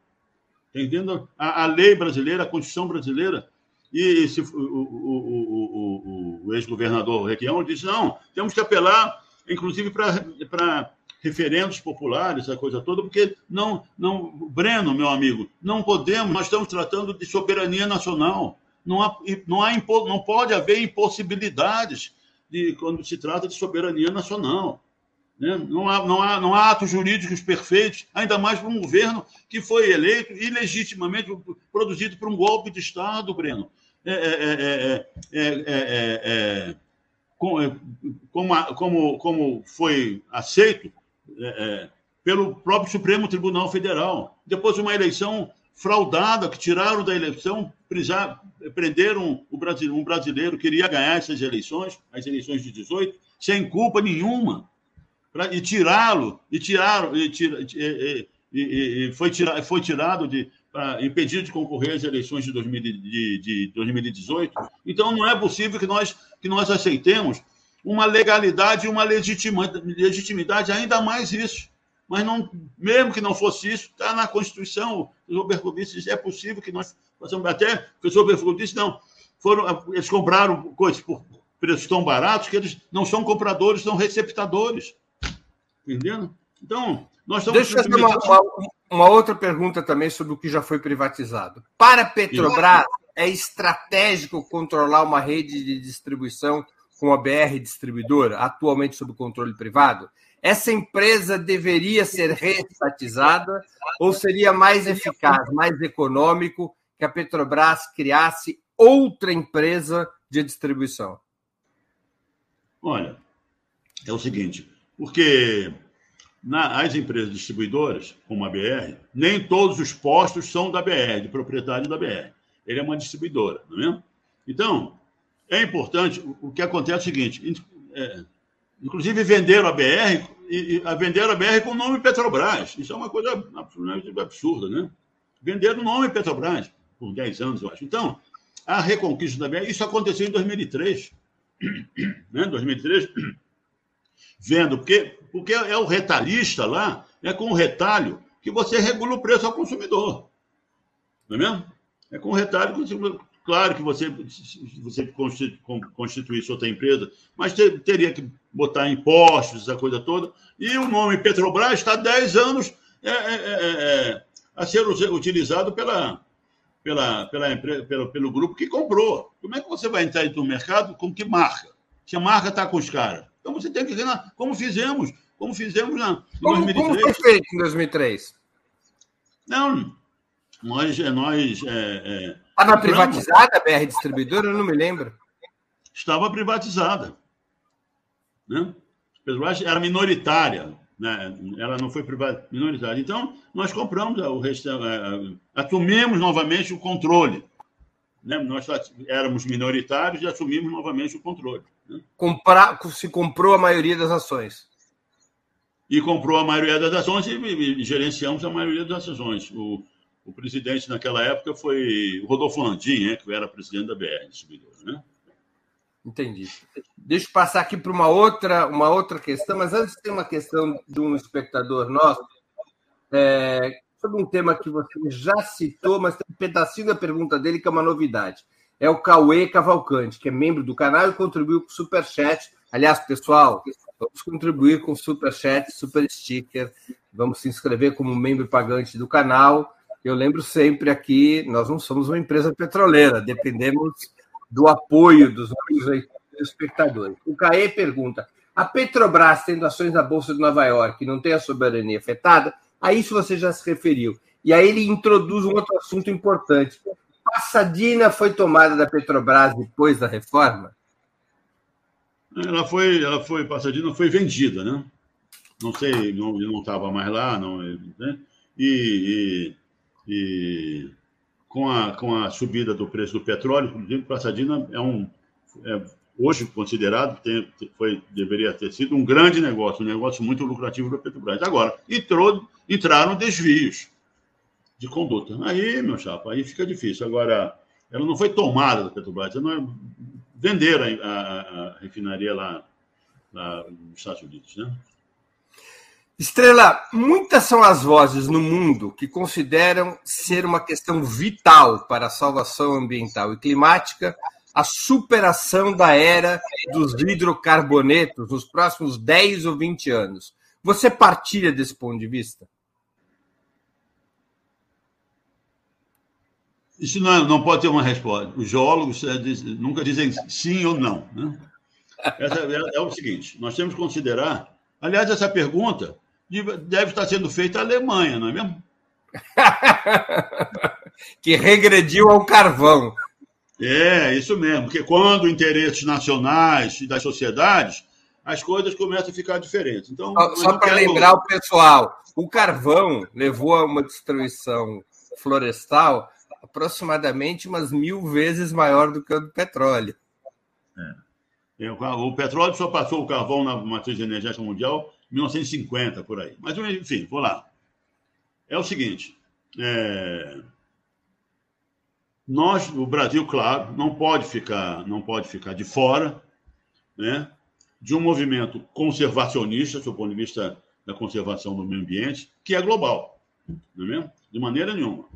Está entendendo? A, a, lei brasileira, a Constituição brasileira. E se, o, o, o, o ex-governador Requião disse: não, temos que apelar, inclusive, para referendos populares, essa coisa toda, porque não, não, Breno, meu amigo, não podemos, nós estamos tratando de soberania nacional. Não, há, não, há, não pode haver impossibilidades de, quando se trata de soberania nacional. Né? Não, há, não, há, não há atos jurídicos perfeitos, ainda mais para um governo que foi eleito ilegitimamente, produzido por um golpe de Estado, Breno. É, é, é, como, como, como foi aceito pelo próprio Supremo Tribunal Federal. Depois de uma eleição fraudada, que tiraram da eleição, prenderam o um brasileiro que queria ganhar essas eleições, as eleições de 18, sem culpa nenhuma, pra, e tirá-lo, e tiraram, e, tira, e, e, e, foi, tira, foi tirado de impedido de concorrer às eleições de, 2000, de, de 2018. Então, não é possível que nós, que nós aceitemos uma legalidade e uma legitimidade, ainda mais isso. Mas não, mesmo que não fosse isso, está na Constituição. O Roberto disse é possível que nós façamos até. O professor Bertolucci disse, não, foram, eles compraram coisas por preços tão baratos que eles não são compradores, são receptadores. Entendendo? Então, nós estamos. Deixa eu fazer uma, uma, uma, outra pergunta também sobre o que já foi privatizado. Para Petrobras, é estratégico controlar uma rede de distribuição com a BR Distribuidora, atualmente sob controle privado? essa empresa deveria ser reestatizada ou seria mais eficaz, mais econômico que a Petrobras criasse outra empresa de distribuição? Olha, é o seguinte, porque nas empresas distribuidoras, como a BR, nem todos os postos são da BR, de propriedade da BR. Ele é uma distribuidora, não é mesmo? Então, é importante, o que acontece é o seguinte, é, inclusive venderam a BR e, e venderam a BR com o nome Petrobras. Isso é uma coisa absolutamente absurda, né? Venderam o nome Petrobras por 10 anos, eu acho. Então, a reconquista da BR, isso aconteceu em 2003. Né? 2003, vendo, porque, porque é o retalhista lá, é com o retalho que você regula o preço ao consumidor. Não é mesmo? É com o retalho que você Claro que você, você constituísse outra empresa, mas ter, teria que botar impostos, essa coisa toda. E o nome Petrobras está há 10 anos é, é, é, é, a ser utilizado pela, pela, pela empresa, pelo, pelo grupo que comprou. Como é que você vai entrar no mercado com que marca? Se a marca está com os caras. Então você tem que ver, como fizemos, como fizemos na, em como, 2003. Como foi feito em 2003? Não, nós, nós é, é Estava privatizada a BR Distribuidora? Eu não me lembro. Estava privatizada. Né? Era minoritária. Né? Ela não foi privatizada, minoritária. Então, nós compramos o resto, assumimos novamente o controle. Né? Nós éramos minoritários e assumimos novamente o controle. Né? Comprar, se comprou a maioria das ações. E comprou a maioria das ações e, e, e gerenciamos a maioria das ações. O, o presidente naquela época foi o Rodolfo Landim, né, que era presidente da BR Distribuidora, né? Entendi. Deixa eu passar aqui para uma outra, uma outra questão, mas antes tem uma questão de um espectador nosso é, sobre um tema que você já citou, mas tem um pedacinho da pergunta dele que é uma novidade. É o Cauê Cavalcante, que é membro do canal e contribuiu com o Superchat. Aliás, pessoal, vamos contribuir com o Superchat, Super Sticker. Vamos se inscrever como membro pagante do canal eu lembro sempre aqui, nós não somos uma empresa petroleira, dependemos do apoio dos nossos espectadores. O CAE pergunta: a Petrobras, tendo ações na Bolsa de Nova York, não tem a soberania afetada? A isso você já se referiu. E aí ele introduz um outro assunto importante. Passadina foi tomada da Petrobras depois da reforma? Ela foi, ela foi, Passadina foi vendida, né? Não sei, não estava mais lá, não, né? e, e e com a, com a subida do preço do petróleo, inclusive, Passadina é um. É, hoje considerado, tem, foi, deveria ter sido um grande negócio, um negócio muito lucrativo para Petrobras. Agora, entrou, entraram desvios de conduta. Aí, meu chapa, aí fica difícil. Agora, ela não foi tomada da Petrobras. Não é, vender a, a, a refinaria lá, lá, nos Estados Unidos. Né? Estrela, muitas são as vozes no mundo que consideram ser uma questão vital para a salvação ambiental e climática a superação da era dos hidrocarbonetos nos próximos 10 ou 20 anos. Você partilha desse ponto de vista? Isso não, é, não pode ter uma resposta. Os geólogos é, nunca dizem sim ou não. Né? Essa é, é o seguinte: nós temos que considerar. Aliás, essa pergunta deve estar sendo feita à Alemanha, não é mesmo? que regrediu ao carvão. É, isso mesmo, porque quando interesses nacionais e das sociedades, as coisas começam a ficar diferentes. Então, só, só para lembrar o pessoal, o carvão levou a uma destruição florestal aproximadamente umas mil vezes maior do que o do petróleo. É. O petróleo só passou o carvão na matriz energética mundial 1950, por aí. Mas, enfim, vou lá. É o seguinte: é... nós, o Brasil, claro, não pode ficar, não pode ficar de fora, né, de um movimento conservacionista, do ponto de vista da conservação do meio ambiente, que é global, não é mesmo? De maneira nenhuma.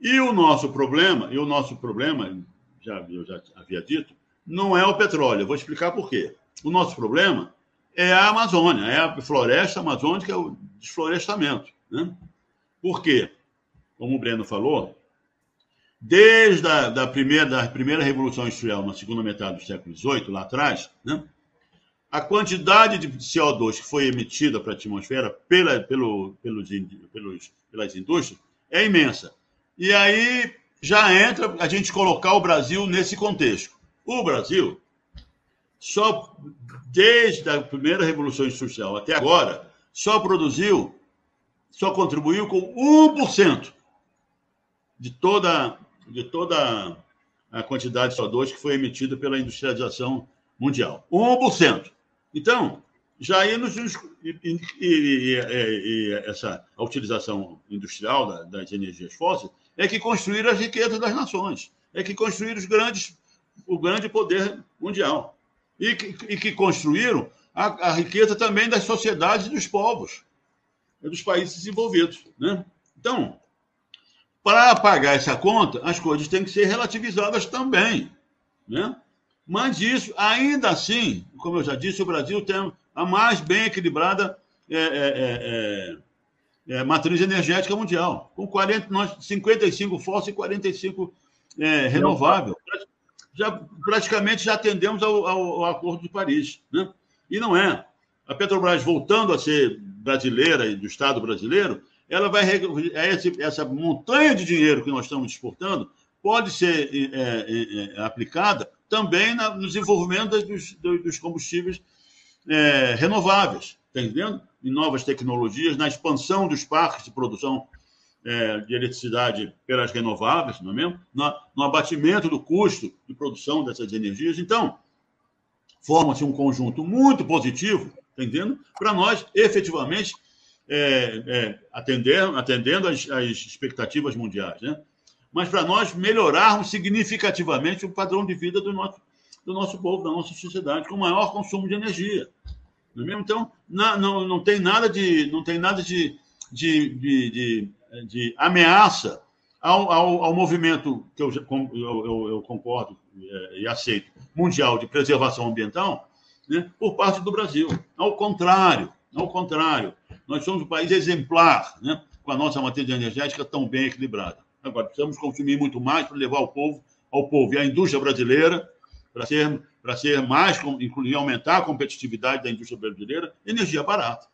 E o nosso problema, e o nosso problema, já eu já havia dito, não é o petróleo. Eu vou explicar por quê. O nosso problema é a Amazônia, é a floresta amazônica, é o desflorestamento. Né? Por quê? Como o Breno falou, desde a da primeira, da primeira Revolução Industrial, na segunda metade do século XVIII, lá atrás, né? a quantidade de CO2 que foi emitida para a atmosfera pela, pelo, pelos, pelos, pelas indústrias é imensa. E aí já entra a gente colocar o Brasil nesse contexto. O Brasil só desde a primeira revolução industrial até agora, só produziu, só contribuiu com 1% de toda, de toda a quantidade de CO2 que foi emitida pela industrialização mundial. 1%. Então, já aí nos. E, e, e, e essa a utilização industrial das energias fósseis é que construíram as riquezas das nações, é que construíram os grandes, o grande poder mundial e que, e que construíram a, a, riqueza também das sociedades e dos povos, dos países desenvolvidos. Né? Então, para pagar essa conta, as coisas têm que ser relativizadas também. Né? Mas isso, ainda assim, como eu já disse, o Brasil tem a mais bem equilibrada é, é, é, é, é matriz energética mundial, com 40, nós, 55 fóssil e 45 é, renovável já praticamente já atendemos ao, ao, ao Acordo de Paris. Né? E não é. A Petrobras, voltando a ser brasileira e do Estado brasileiro, ela vai. É essa montanha de dinheiro que nós estamos exportando pode ser é, é, é, aplicada também na, no desenvolvimento dos, dos combustíveis é, renováveis, está entendendo? Em novas tecnologias, na expansão dos parques de produção é, de eletricidade pelas renováveis, não é mesmo? No, no, abatimento do custo de produção dessas energias. Então, forma-se um conjunto muito positivo, entendendo? Para nós, efetivamente, é, é, atender, atendendo às, expectativas mundiais, né? Mas para nós melhorarmos significativamente o padrão de vida do nosso, do nosso povo, da nossa sociedade, com maior consumo de energia. Não é mesmo? Então, não, não, não tem nada de, não tem nada de, de, de, de de ameaça ao, ao, ao movimento que eu, eu, eu concordo é, e aceito, mundial de preservação ambiental, né, por parte do Brasil. Ao contrário, ao contrário, nós somos um país exemplar, né, com a nossa matriz energética tão bem equilibrada. Agora, precisamos consumir muito mais para levar ao povo, ao povo e à indústria brasileira, para ser, para ser mais, incluir aumentar a competitividade da indústria brasileira, energia barata.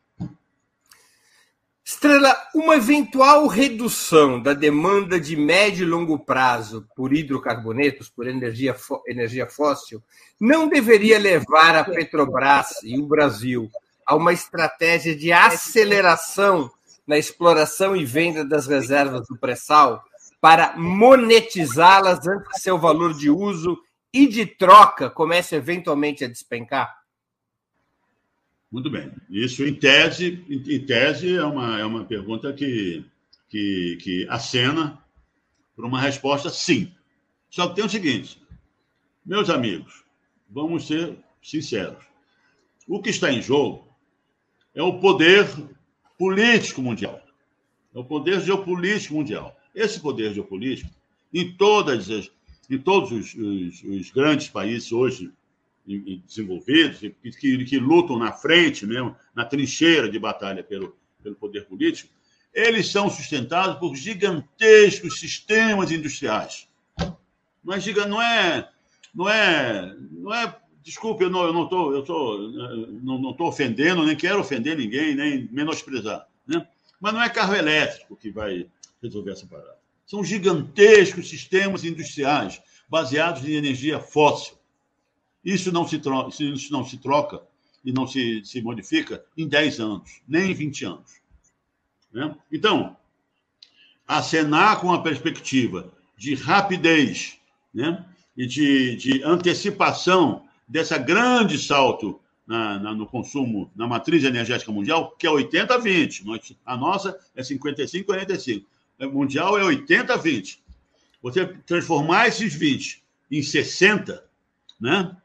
Estrela, uma eventual redução da demanda de médio e longo prazo por hidrocarbonetos, por energia, energia fóssil, não deveria levar a Petrobras e o Brasil a uma estratégia de aceleração na exploração e venda das reservas do pré-sal para monetizá-las antes que seu valor de uso e de troca comece eventualmente a despencar? Muito bem. Isso, em tese, em tese é, uma, é uma pergunta que, que, que acena para uma resposta sim. Só que tem o seguinte, meus amigos, Vamos ser sinceros. O que está em jogo é o poder político mundial. É o poder geopolítico mundial. Esse poder geopolítico, em todas as, em todos os, os, os grandes países hoje desenvolvidos, que, que, lutam na frente mesmo, na trincheira de batalha pelo, pelo poder político, eles são sustentados por gigantescos sistemas industriais. Não é, não é, não é, não é desculpe, eu não eu não eu tô, não, não tô ofendendo, nem quero ofender ninguém, nem menosprezar. Né? Mas não é carro elétrico que vai resolver essa parada. São gigantescos sistemas industriais baseados em energia fóssil. Isso não se troca, isso não se troca e não se, se modifica em 10 anos, nem em 20 anos. Né? Então, acenar com a perspectiva de rapidez né? e de, de antecipação dessa grande salto na, na, no consumo, na matriz energética mundial, que é 80-20. A nossa é 55-45. A mundial é 80-20. Você transformar esses 20 em 60, né?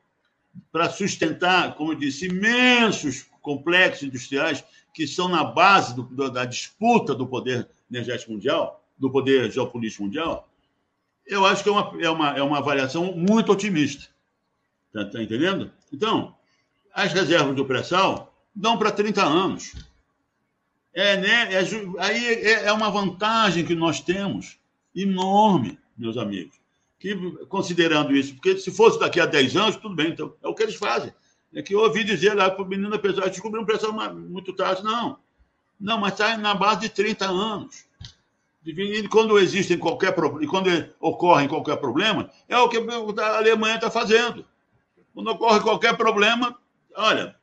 Para sustentar, como eu disse, imensos complexos industriais que são na base do, da disputa do poder energético mundial, do poder geopolítico mundial, eu acho que é uma, é uma, é uma avaliação muito otimista. Está tá entendendo? Então, as reservas do pré-sal dão para 30 anos. É, né, é, aí é, é uma vantagem que nós temos enorme, meus amigos. Que, considerando isso, porque se fosse daqui a 10 anos, tudo bem, então é o que eles fazem. É que eu ouvi dizer lá para o menino, apesar de descobrir um pressão muito tarde, não. Não, mas está na base de 30 anos. E quando existe qualquer problema, quando ocorre qualquer problema, é o que a Alemanha está fazendo. Quando ocorre qualquer problema, olha.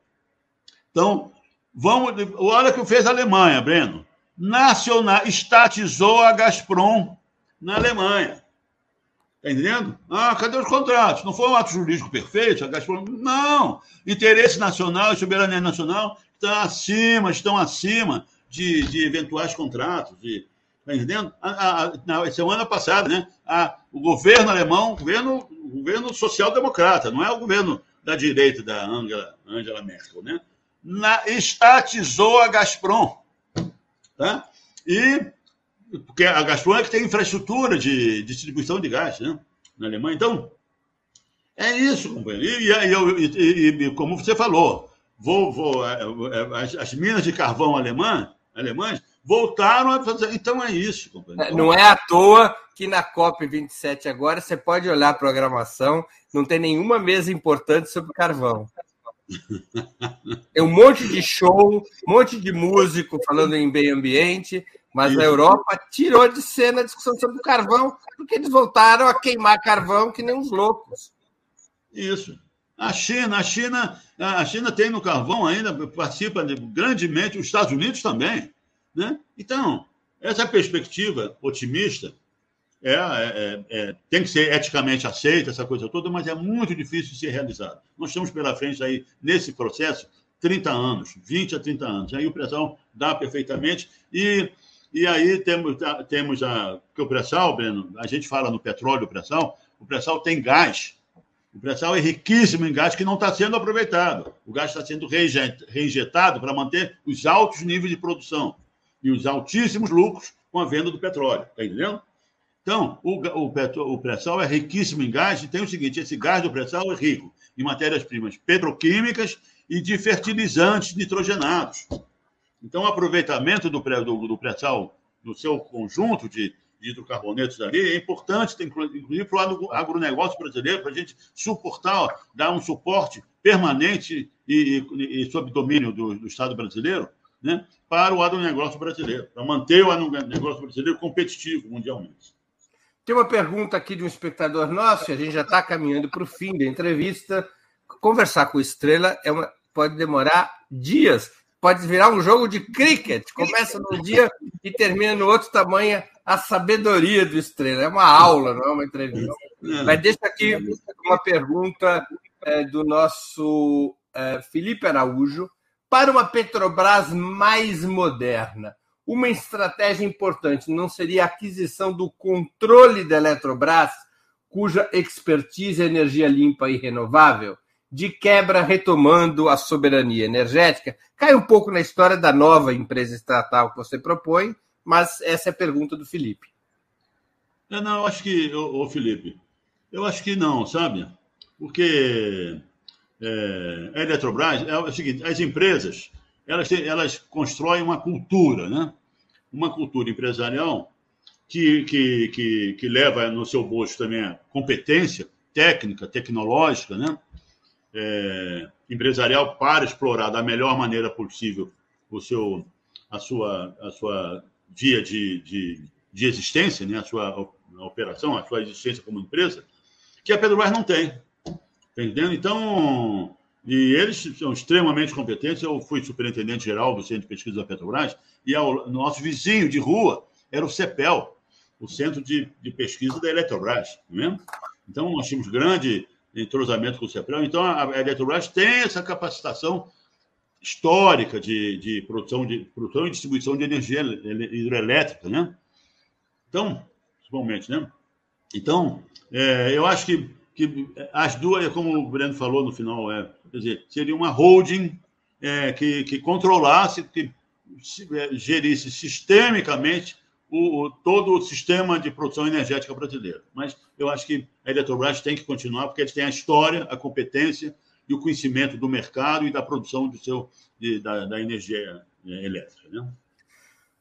Então, vamos. Olha o que fez a Alemanha, Breno. Nacional, estatizou a Gazprom na Alemanha. Está entendendo? Ah, cadê os contratos? Não foi um ato jurídico perfeito? A Gazprom... Não! Interesse nacional e soberania nacional estão acima, estão acima de, de eventuais contratos. Está entendendo? A, a, na semana passada, né? A, o governo alemão, o governo governo social-democrata, não é o governo da direita da Angela, Angela Merkel, né? Na, estatizou a Gazprom. Tá? E porque a Gazprom é que tem infraestrutura de, distribuição de gás né? na Alemanha. Então, é isso, companheiro. E, e, e, e como você falou, vou, vou, é, é, as, as minas de carvão alemã, alemãs voltaram a fazer. Então é isso, companheiro. Não é à toa que na COP27 agora você pode olhar a programação, não tem nenhuma mesa importante sobre carvão. Tem um monte de show, um monte de músico falando em meio ambiente, mas Isso. a Europa tirou de cena a discussão sobre o carvão, porque eles voltaram a queimar carvão que nem uns loucos. Isso. A China, a China, a China tem no carvão ainda, participa grandemente, os Estados Unidos também. Né? Então, essa perspectiva otimista é, é, é, é, tem que ser eticamente aceita, essa coisa toda, mas é muito difícil de ser realizado. Nós temos pela frente aí, nesse processo, 30 anos, 20 a 30 anos. Aí o pressão dá perfeitamente. E, e aí temos, temos a. Porque o pré-sal, Breno, a gente fala no petróleo, o pré-sal, o pré-sal tem gás. O pré-sal é riquíssimo em gás que não está sendo aproveitado. O gás está sendo reinjetado para manter os altos níveis de produção e os altíssimos lucros com a venda do petróleo. Está entendendo? Então, o, o, o pré-sal é riquíssimo em gás e tem o seguinte: esse gás do pré-sal é rico em matérias-primas petroquímicas e de fertilizantes nitrogenados. Então, o aproveitamento do pré-sal, do, do pré no seu conjunto de, de hidrocarbonetos ali é importante, inclusive para o agronegócio brasileiro, para a gente suportar, dar um suporte permanente e, e, e sob domínio do, do Estado brasileiro, né, para o agronegócio brasileiro, para manter o agronegócio brasileiro competitivo mundialmente. Tem uma pergunta aqui de um espectador nosso, a gente já está caminhando para o fim da entrevista. Conversar com Estrela é uma, pode demorar dias, pode virar um jogo de cricket. Começa num dia e termina no outro tamanho a sabedoria do Estrela. É uma aula, não é uma entrevista. É. Mas deixa aqui uma pergunta é, do nosso é, Felipe Araújo. Para uma Petrobras mais moderna, uma estratégia importante não seria a aquisição do controle da Eletrobras, cuja expertise é energia limpa e renovável? De quebra retomando a soberania energética? Cai um pouco na história da nova empresa estatal que você propõe, mas essa é a pergunta do Felipe. É, não, eu acho que, ô Felipe, eu acho que não, sabe? Porque é, a Eletrobras é o seguinte: as empresas elas, têm, elas constroem uma cultura, né? Uma cultura empresarial que, que, que, que leva no seu bolso também a competência técnica, tecnológica, né? É, empresarial para explorar da melhor maneira possível o seu, a, sua, a sua via de, de, de existência, né? a sua operação, a sua existência como empresa, que a Petrobras não tem. Entendendo? Então, e eles são extremamente competentes. Eu fui superintendente geral do Centro de Pesquisa da Petrobras e o nosso vizinho de rua era o CEPEL, o Centro de, de Pesquisa da Eletrobras, não é? Então, nós tínhamos grande entrosamento com o CEPEL. Então, a Eletrobras tem essa capacitação histórica de, de, produção, de produção e distribuição de energia hidrelétrica, né? Então, principalmente, né? Então, é, eu acho que que as duas, como o Breno falou no final, é, quer dizer, seria uma holding é, que, que controlasse, que é, gerisse sistemicamente o, todo o sistema de produção energética brasileiro. Mas eu acho que a Eletrobras tem que continuar, porque eles têm a história, a competência e o conhecimento do mercado e da produção do seu, de, da, da energia é, elétrica. Né?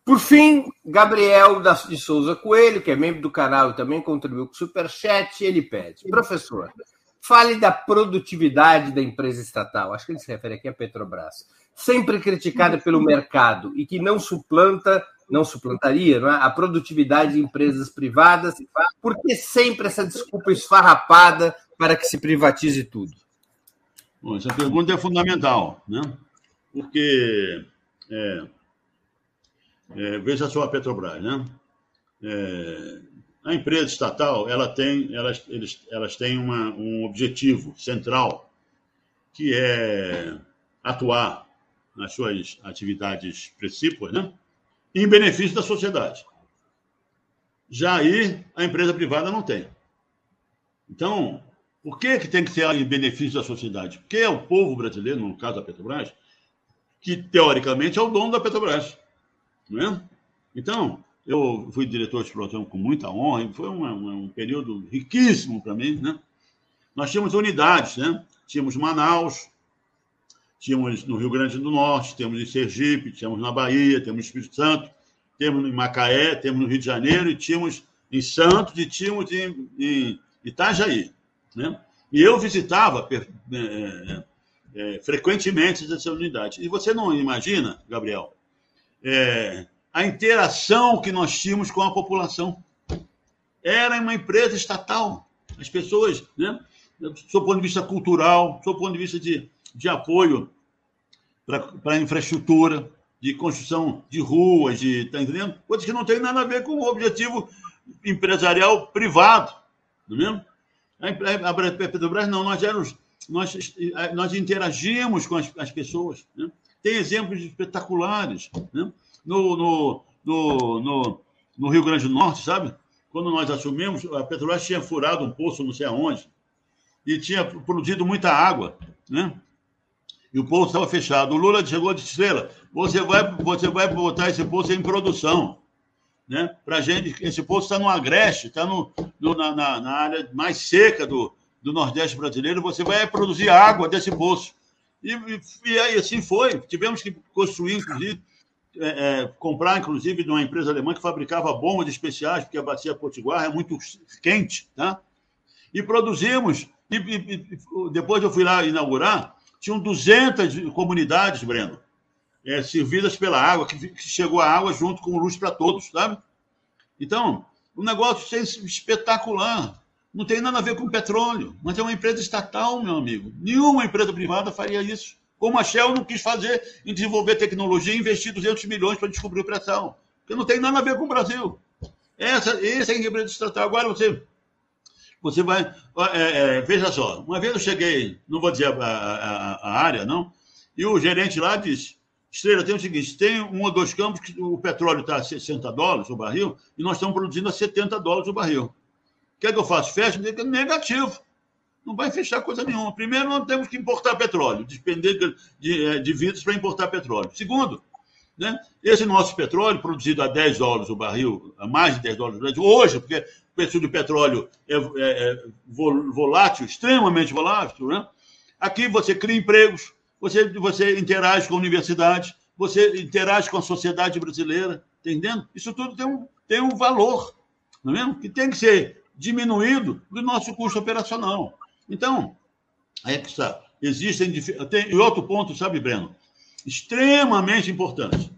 Por fim, Gabriel de Souza Coelho, que é membro do canal e também contribuiu com o Superchat, ele pede: professor, fale da produtividade da empresa estatal. Acho que ele se refere aqui à Petrobras. Sempre criticada pelo mercado e que não suplanta, não suplantaria não é? a produtividade de empresas privadas. Por que sempre essa desculpa esfarrapada para que se privatize tudo? Bom, essa pergunta é fundamental, né? Porque. É é, veja só a Petrobras, né? É, a empresa estatal, ela tem, elas, eles, elas têm uma, um objetivo central, que é atuar nas suas atividades principais, né? Em benefício da sociedade. Já aí, a empresa privada não tem. Então, por que, que tem que ser em benefício da sociedade? Porque é o povo brasileiro, no caso da Petrobras, que teoricamente é o dono da Petrobras. Não é? Então, eu fui diretor de exploração com muita honra, e foi uma, uma, um período riquíssimo para mim. Né? Nós tínhamos unidades, né? tínhamos Manaus, tínhamos no Rio Grande do Norte, temos em Sergipe, temos na Bahia, temos no Espírito Santo, temos em Macaé, temos no Rio de Janeiro, e tínhamos em Santos e tínhamos em, em Itajaí. Né? E eu visitava é, é, é, frequentemente essas unidades. E você não imagina, Gabriel, é, a interação que nós tínhamos com a população. Era uma empresa estatal. As pessoas, né, do ponto de vista cultural, do ponto de vista de, de apoio para infraestrutura, de construção de ruas, de, tá entendendo? Coisas que não tem nada a ver com o objetivo empresarial privado, é mesmo? A Petrobras não, nós éramos, nós, nós interagimos com as, as pessoas, né? Tem exemplos espetaculares. Né? No, no, no, no, no Rio Grande do Norte, sabe? Quando nós assumimos, a Petrobras tinha furado um poço não sei aonde e tinha produzido muita água, né? E o poço estava fechado. O Lula chegou e disse: Estrela, você vai, você vai botar esse poço em produção. Né? Para gente, esse poço está no Agreste, está no, no na, na, área mais seca do, do Nordeste brasileiro. Você vai produzir água desse poço. E, e, e aí assim foi. Tivemos que construir, inclusive, é, é, comprar, inclusive, de uma empresa alemã que fabricava bombas especiais, porque a bacia potiguar é muito quente, tá? E produzimos. E, e, depois eu fui lá inaugurar, tinham 200 comunidades, Breno, é, servidas pela água, que, que chegou a água junto com luz para todos, sabe? Então, um negócio espetacular. Não tem nada a ver com petróleo, mas é uma empresa estatal, meu amigo. Nenhuma empresa privada faria isso. Como a Shell não quis fazer em desenvolver tecnologia e investir 200 milhões para descobrir pressão. Porque não tem nada a ver com o Brasil. Essa, essa é a empresa estatal. Agora você, você vai. É, é, veja só, uma vez eu cheguei, não vou dizer a, a, a área, não, e o gerente lá disse: Estrela, tem o seguinte: tem um ou dois campos que o petróleo está a 60 dólares o barril e nós estamos produzindo a 70 dólares o barril. O que é que eu faço? Fecho? Negativo. Não vai fechar coisa nenhuma. Primeiro, nós temos que importar petróleo, depender de, de, eh, de vidros para importar petróleo. Segundo, né, esse nosso petróleo, produzido a 10 dólares o barril, a mais de 10 dólares o barril, hoje, porque preço do petróleo é, é, é volátil, extremamente volátil, né? aqui você cria empregos, você, você interage com a universidade, você interage com a sociedade brasileira, entendendo? Isso tudo tem um, tem um valor, não é mesmo? Que tem que ser diminuído do nosso custo operacional. Então, é que está. Existem. Tem, e outro ponto, sabe, Breno? Extremamente importante,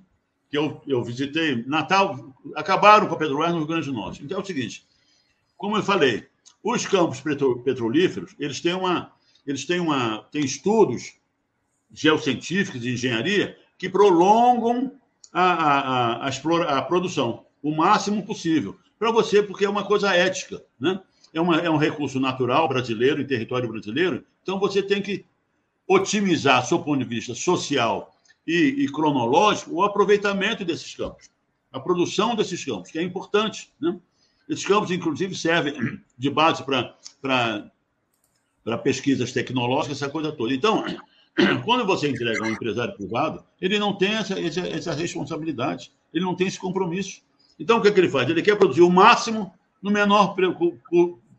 que eu, eu visitei Natal, acabaram com a Petrobras no Rio Grande do Norte. Então é o seguinte: como eu falei, os campos petrolíferos, eles têm uma. Eles têm uma. têm estudos geocientíficos de engenharia que prolongam a, a, a, a, a produção o máximo possível. Para você, porque é uma coisa ética, né? é, uma, é um recurso natural brasileiro, em território brasileiro, então você tem que otimizar, do ponto de vista social e, e, cronológico, o aproveitamento desses campos, a produção desses campos, que é importante. Né? Esses campos, inclusive, servem de base para pesquisas tecnológicas, essa coisa toda. Então, quando você entrega a um empresário privado, ele não tem essa, essa, essa responsabilidade, ele não tem esse compromisso. Então, o que, é que ele faz? Ele quer produzir o máximo no menor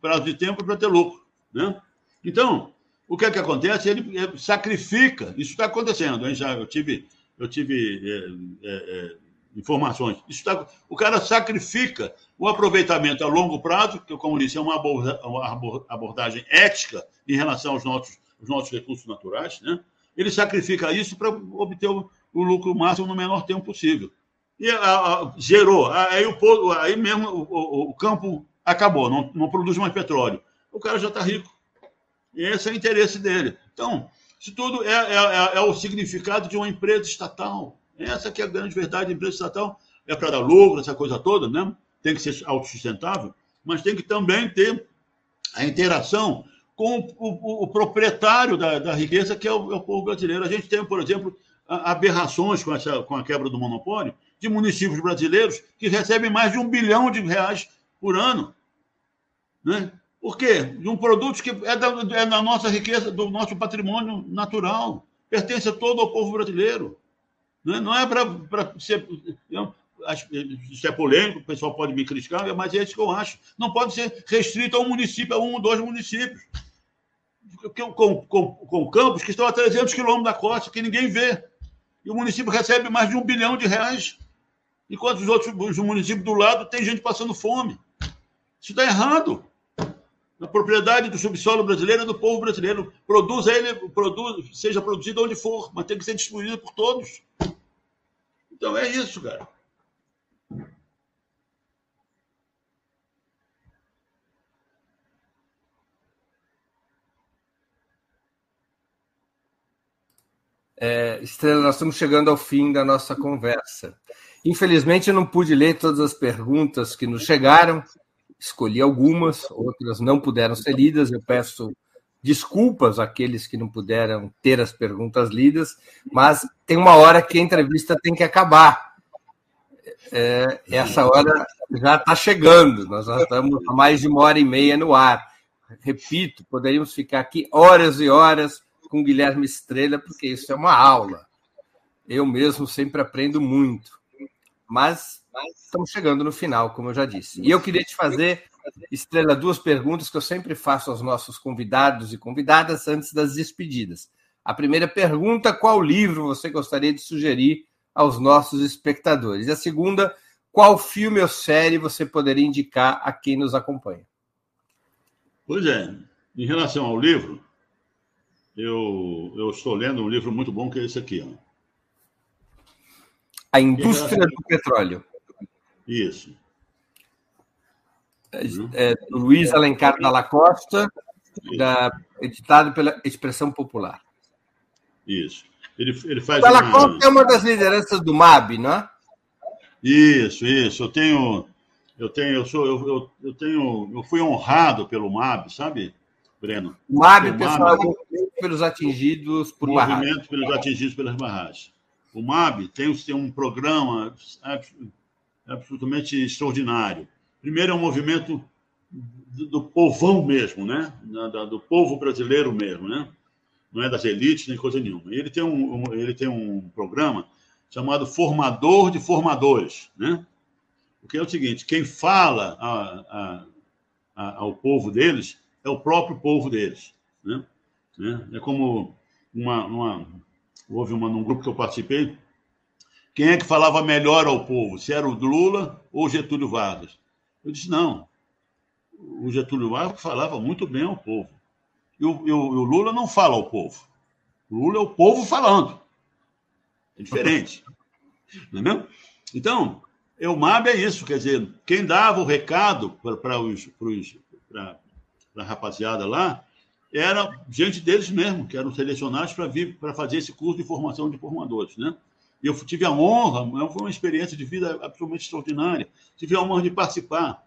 prazo de tempo para ter lucro. Né? Então, o que é que acontece? Ele sacrifica, isso está acontecendo, hein? Já, eu tive, eu tive é, é, informações. Isso tá, o cara sacrifica o aproveitamento a longo prazo, que, como disse, é uma abordagem ética em relação aos nossos, aos nossos recursos naturais, né? ele sacrifica isso para obter o, o, lucro máximo no menor tempo possível. E a, a, gerou, aí, o, aí mesmo o, o campo acabou, não, não produz mais petróleo. O cara já está rico. E esse é o interesse dele. Então, isso tudo é, é, é, é, o significado de uma empresa estatal. Essa que é a grande verdade. A empresa estatal é para dar lucro, essa coisa toda, né? tem que ser autossustentável, mas tem que também ter a interação com o, o, o proprietário da, da, riqueza, que é o, é o, povo brasileiro. A gente tem, por exemplo, aberrações com, essa, com a quebra do monopólio de municípios brasileiros que recebem mais de um bilhão de reais por ano. Né? Por quê? De um produto que é da, é da nossa riqueza, do nosso patrimônio natural, pertence a todo o povo brasileiro. Né? Não é para ser. Isso é polêmico, o pessoal pode me criticar, mas é isso que eu acho. Não pode ser restrito a um município, a um ou dois municípios. Com, com, com campos que estão a 300 quilômetros da costa, que ninguém vê. E o município recebe mais de um bilhão de reais, enquanto os outros os municípios do lado tem gente passando fome. Isso está errado. A propriedade do subsolo brasileiro é do povo brasileiro. Produza ele, produz, seja produzido onde for, mas tem que ser distribuído por todos. Então é isso, cara. É, Estrela, nós estamos chegando ao fim da nossa conversa. Infelizmente, eu não pude ler todas as perguntas que nos chegaram, escolhi algumas, outras não puderam ser lidas. Eu peço desculpas àqueles que não puderam ter as perguntas lidas, mas tem uma hora que a entrevista tem que acabar. É, essa hora já está chegando, nós já estamos há mais de uma hora e meia no ar. Repito, poderíamos ficar aqui horas e horas com Guilherme Estrela, porque isso é uma aula. Eu mesmo sempre aprendo muito. Mas estamos chegando no final, como eu já disse. E eu queria te fazer, Estrela, duas perguntas que eu sempre faço aos nossos convidados e convidadas antes das despedidas. A primeira pergunta: qual livro você gostaria de sugerir aos nossos espectadores? E a segunda: qual filme ou série você poderia indicar a quem nos acompanha? Pois é, em relação ao livro, eu, eu estou lendo um livro muito bom que é esse aqui. Ó. A Indústria do Petróleo. Isso. É, é Luiz Alencar da Costa, da, editado pela Expressão Popular. Isso. Ele, ele faz. Dalla uma... Costa é uma das lideranças do MAB, não é? Isso, isso. Eu tenho. Eu tenho, eu sou, eu, eu, eu tenho, eu fui honrado pelo MAB, sabe, Breno? O MAB, o pessoal, MAB, pelos atingidos por movimento pelos atingidos pelas barragens. O MAB tem, tem um programa absolutamente extraordinário. Primeiro, é um movimento do, povão mesmo, né? Do povo brasileiro mesmo, né? Não é das elites nem coisa nenhuma. Ele tem um, um ele tem um programa chamado Formador de Formadores, né? Porque é o seguinte: quem fala a, a, a, ao povo deles é o próprio povo deles, né? né? É como uma, uma houve uma num grupo que eu participei. Quem é que falava melhor ao povo? Se era o Lula ou Getúlio Vargas? Eu disse não o Getúlio Vargas falava muito bem ao povo. E o, e o, Lula não fala ao povo. O Lula é o povo falando. É diferente. Não é mesmo? Então, o MAB é isso, quer dizer, quem dava o recado para a rapaziada lá era gente deles mesmo, que eram selecionados para vir para fazer esse curso de formação de formadores, né? Eu tive a honra, foi uma experiência de vida absolutamente extraordinária. Tive a honra de participar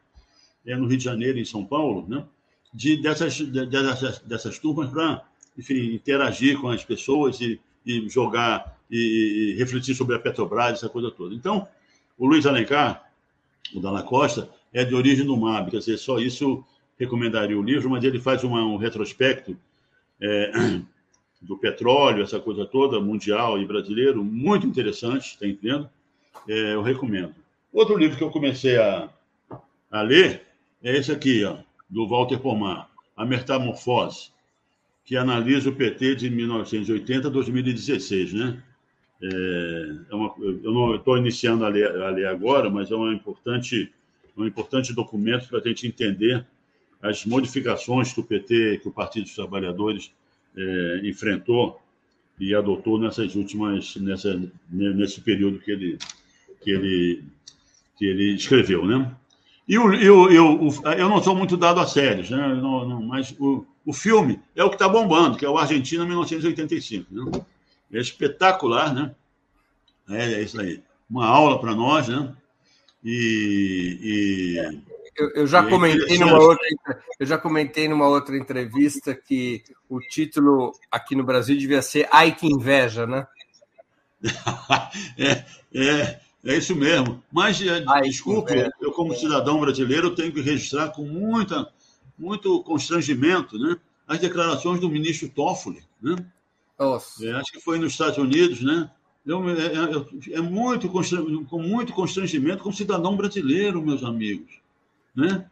é, no Rio de Janeiro, em São Paulo, né? de, dessas, dessas, dessas turmas para interagir com as pessoas e, e jogar e, e, refletir sobre a Petrobras, essa coisa toda. Então, o Luiz Alencar, o Dalla Costa, é de origem do MAB, quer dizer, só isso recomendaria o livro, mas ele faz uma, um retrospecto é, do petróleo, essa coisa toda, mundial e brasileiro, muito interessante, está entendendo? É, eu recomendo. Outro livro que eu comecei a, a ler é esse aqui, ó, do Walter Pomar, A Metamorfose, que analisa o PT de 1980 a 2016, né? É, é uma, eu não estou iniciando a ler, a ler, agora, mas é uma importante, um importante documento para a gente entender as modificações que o PT, que o Partido dos Trabalhadores é, enfrentou e adotou nessas últimas, nessa, nesse período que ele, que ele, que ele escreveu, né? E o, eu, eu, eu não sou muito dado a séries, né? Não, não, mas o, o filme é o que está bombando, que é o Argentina 1985. Né? É espetacular, né? É, é isso aí. Uma aula para nós, né? E. e eu, eu, já é comentei numa outra, eu já comentei numa outra entrevista que o título aqui no Brasil devia ser Ai que inveja, né? é, é, é isso mesmo. Mas, eh, Ai, desculpe, é. eu, como cidadão brasileiro, tenho que registrar com muita, muito constrangimento né, as declarações do ministro Toffoli. Né? É, acho que foi nos Estados Unidos, né? Eu, é, é, é muito com muito constrangimento como cidadão brasileiro, meus amigos. Né?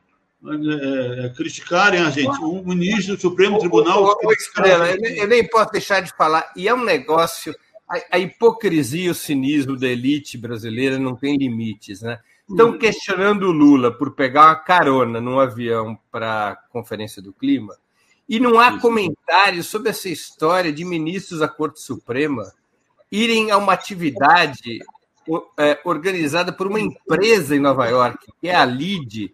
É, é, criticarem a gente, um ministro do Supremo Tribunal. O, o, o, Estrela, eu, eu nem posso deixar de falar, e é um negócio a, hipocrisia e o cinismo da elite brasileira não tem limites, né? Estão uhum. questionando o Lula por pegar uma carona num avião para a Conferência do Clima e não há comentários sobre essa história de ministros da Corte Suprema irem a uma atividade é, organizada por uma empresa em Nova York, que é a LID,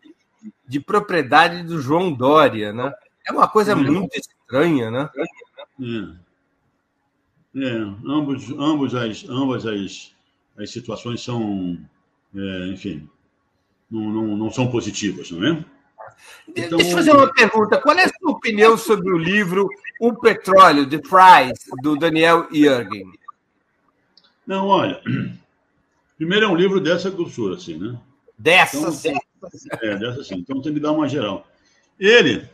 de propriedade do João Dória, né? É uma coisa uhum. muito estranha, né? Uhum. É, ambos, ambos as, ambas as, as situações são, é, enfim, não, não, não são positivas, não é? Então, Deixa eu fazer uma pergunta. Qual é a sua opinião sobre o livro O Petróleo, The Price, do Daniel Yergin? Não, olha, primeiro é um livro dessa grossura, assim, né? Dessa, então, sim. É, dessa sim. Então tem que dar uma geral. Ele,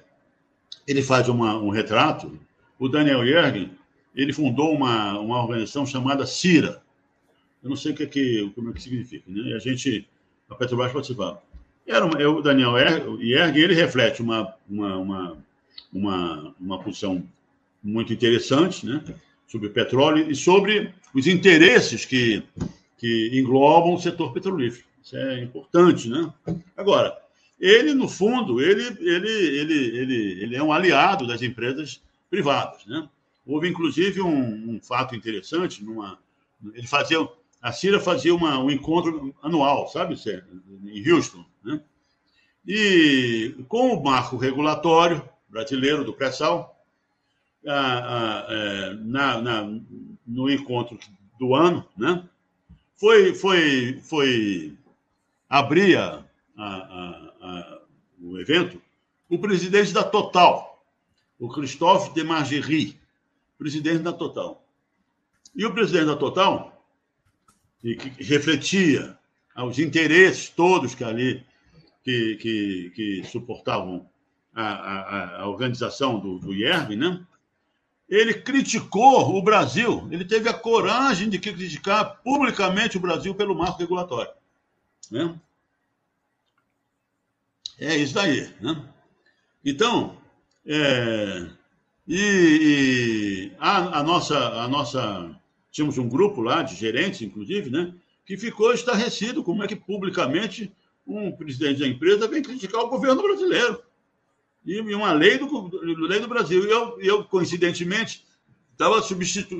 ele faz uma, um retrato, o Daniel Yergin, ele fundou uma, uma organização chamada CIRA. Eu não sei o que é que, como é que significa, né? E a gente, a Petrobras participava. Era uma, é o Daniel Erg, ele reflete uma, uma, uma, uma, uma posição muito interessante, né? Sobre petróleo e sobre os interesses que, que englobam o setor petrolífero. Isso é importante, né? Agora, ele, no fundo, ele, ele, ele, ele, ele é um aliado das empresas privadas, né? Houve, inclusive, um, um fato interessante. Numa, ele fazia, a Síria fazia uma, um encontro anual, sabe, em Houston. Né? E com o marco regulatório brasileiro do pré-sal, é, na, na, no encontro do ano, né? foi, foi, foi abrir a, a, a, o evento o presidente da Total, o Christophe de Margerie, presidente da Total. E o presidente da Total, que, que refletia os interesses todos que ali que, que, que suportavam a, a, a, organização do, do IERB, né? ele criticou o Brasil, ele teve a coragem de criticar publicamente o Brasil pelo marco regulatório. Né? É isso daí. Né? Então, é, e, e a, a, nossa, a nossa. Tínhamos um grupo lá de gerentes, inclusive, né, que ficou estarrecido como é que publicamente um presidente da empresa vem criticar o governo brasileiro. E, uma lei do, lei do Brasil. E eu, eu coincidentemente, estava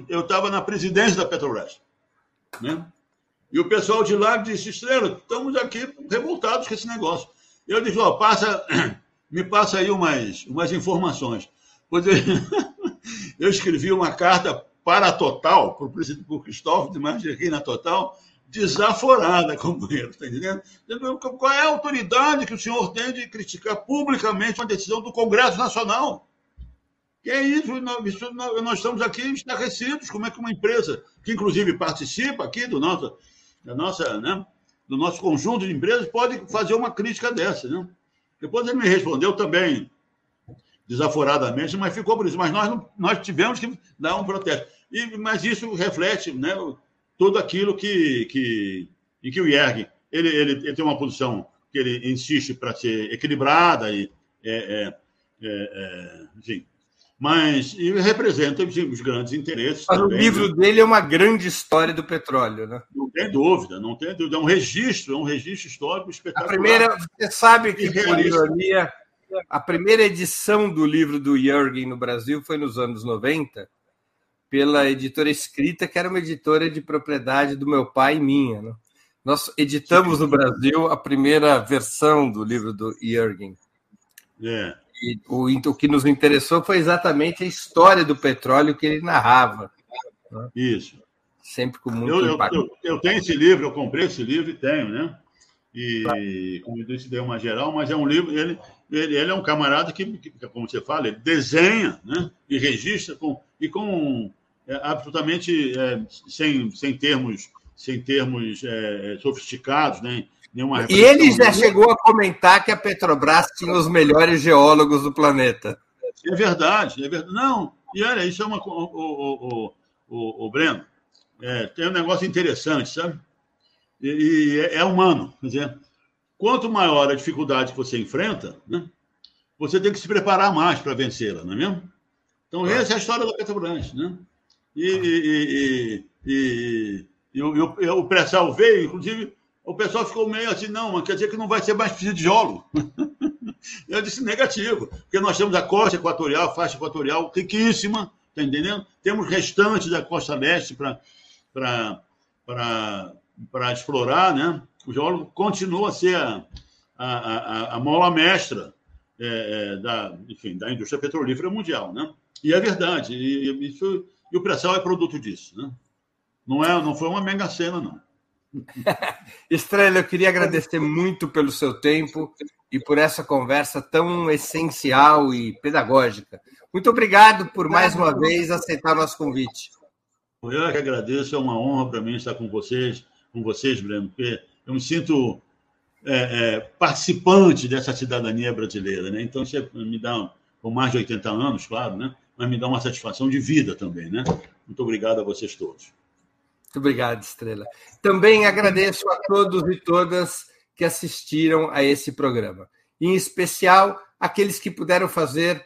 eu estava na presidência da Petrobras. Né? E o pessoal de lá disse, Estrela, estamos aqui revoltados com esse negócio. Eu disse, ó, passa, me passa aí umas, umas informações. Pois eu, eu escrevi uma carta para a Total, para o presidente Cristóvão de Margerie na Total, desaforada, companheiro, está entendendo? Qual é a autoridade que o senhor tem de criticar publicamente uma decisão do Congresso Nacional? Que é isso, nós, nós estamos aqui estarrecidos, como é que uma empresa, que inclusive participa aqui do nosso, da nossa, né, do nosso conjunto de empresas, pode fazer uma crítica dessa, né? Depois ele me respondeu também, desaforadamente, mas ficou por isso. Mas nós, não, nós tivemos que dar um protesto. E, mas isso reflete né, tudo aquilo que, que, em que o IERG ele, ele, ele tem uma posição que ele insiste para ser equilibrada e é, é, é, é enfim, mas e representa os grandes interesses. Mas também, o livro né? dele é uma grande história do petróleo, né? Não tem dúvida, não tem dúvida. É um registro, é um registro histórico espetacular. A primeira, você sabe que, por ironia, a primeira edição do livro do Jürgen no Brasil foi nos anos 90, pela editora Escrita, que era uma editora de propriedade do meu pai e minha. Né? Nós editamos no Brasil a primeira versão do livro do Jürgen. É. E o, o que nos interessou foi exatamente a história do petróleo que ele narrava. Né? Isso. Sempre com muito eu, impacto. Eu, eu, tenho esse livro, eu comprei esse livro e tenho, né? E, como eu disse, deu uma geral, mas é um livro. Ele, ele, ele é um camarada que, que, como você fala, ele desenha né, e registra com, e com é, absolutamente é, sem, sem termos, sem termos é, sofisticados, né, nenhuma E ele já chegou a comentar que a Petrobras tinha os melhores geólogos do planeta. É verdade, é verdade. Não, e olha, isso é uma. O, o, o, o Breno, é, tem um negócio interessante, sabe? E, e é, é, humano. Quer dizer, quanto maior a dificuldade que você enfrenta, né, você tem que se preparar mais para vencê-la, não é mesmo? Então, essa é a história da Petrobras. Né? E, e, e, e o, o pré-sal veio, inclusive, o pessoal ficou meio assim, não, mas quer dizer que não vai ser mais preciso de geólogo. Eu disse negativo, porque nós temos a costa equatorial, a faixa equatorial riquíssima, tá entendendo? Temos restantes da costa leste para para explorar, né? O geólogo continua a ser a, a, a, a mola mestra é, é, da, enfim, da indústria petrolífera mundial, né? E é verdade, e, isso, e o pré-sal é produto disso, né? Não, é, não foi uma mega cena, não. Estrela, eu queria agradecer muito pelo seu tempo e por essa conversa tão essencial e pedagógica. Muito obrigado por mais uma vez aceitar o nosso convite. Eu que agradeço, é uma honra para mim estar com vocês com vocês, Breno, porque eu me sinto é, é, participante dessa cidadania brasileira, né? Então, você me dá, com mais de 80 anos, claro, né? Mas me dá uma satisfação de vida também, né? Muito obrigado a vocês todos. Muito obrigado, Estrela. Também agradeço a todos e todas que assistiram a esse programa. Em especial, aqueles que puderam fazer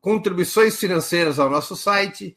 contribuições financeiras ao nosso site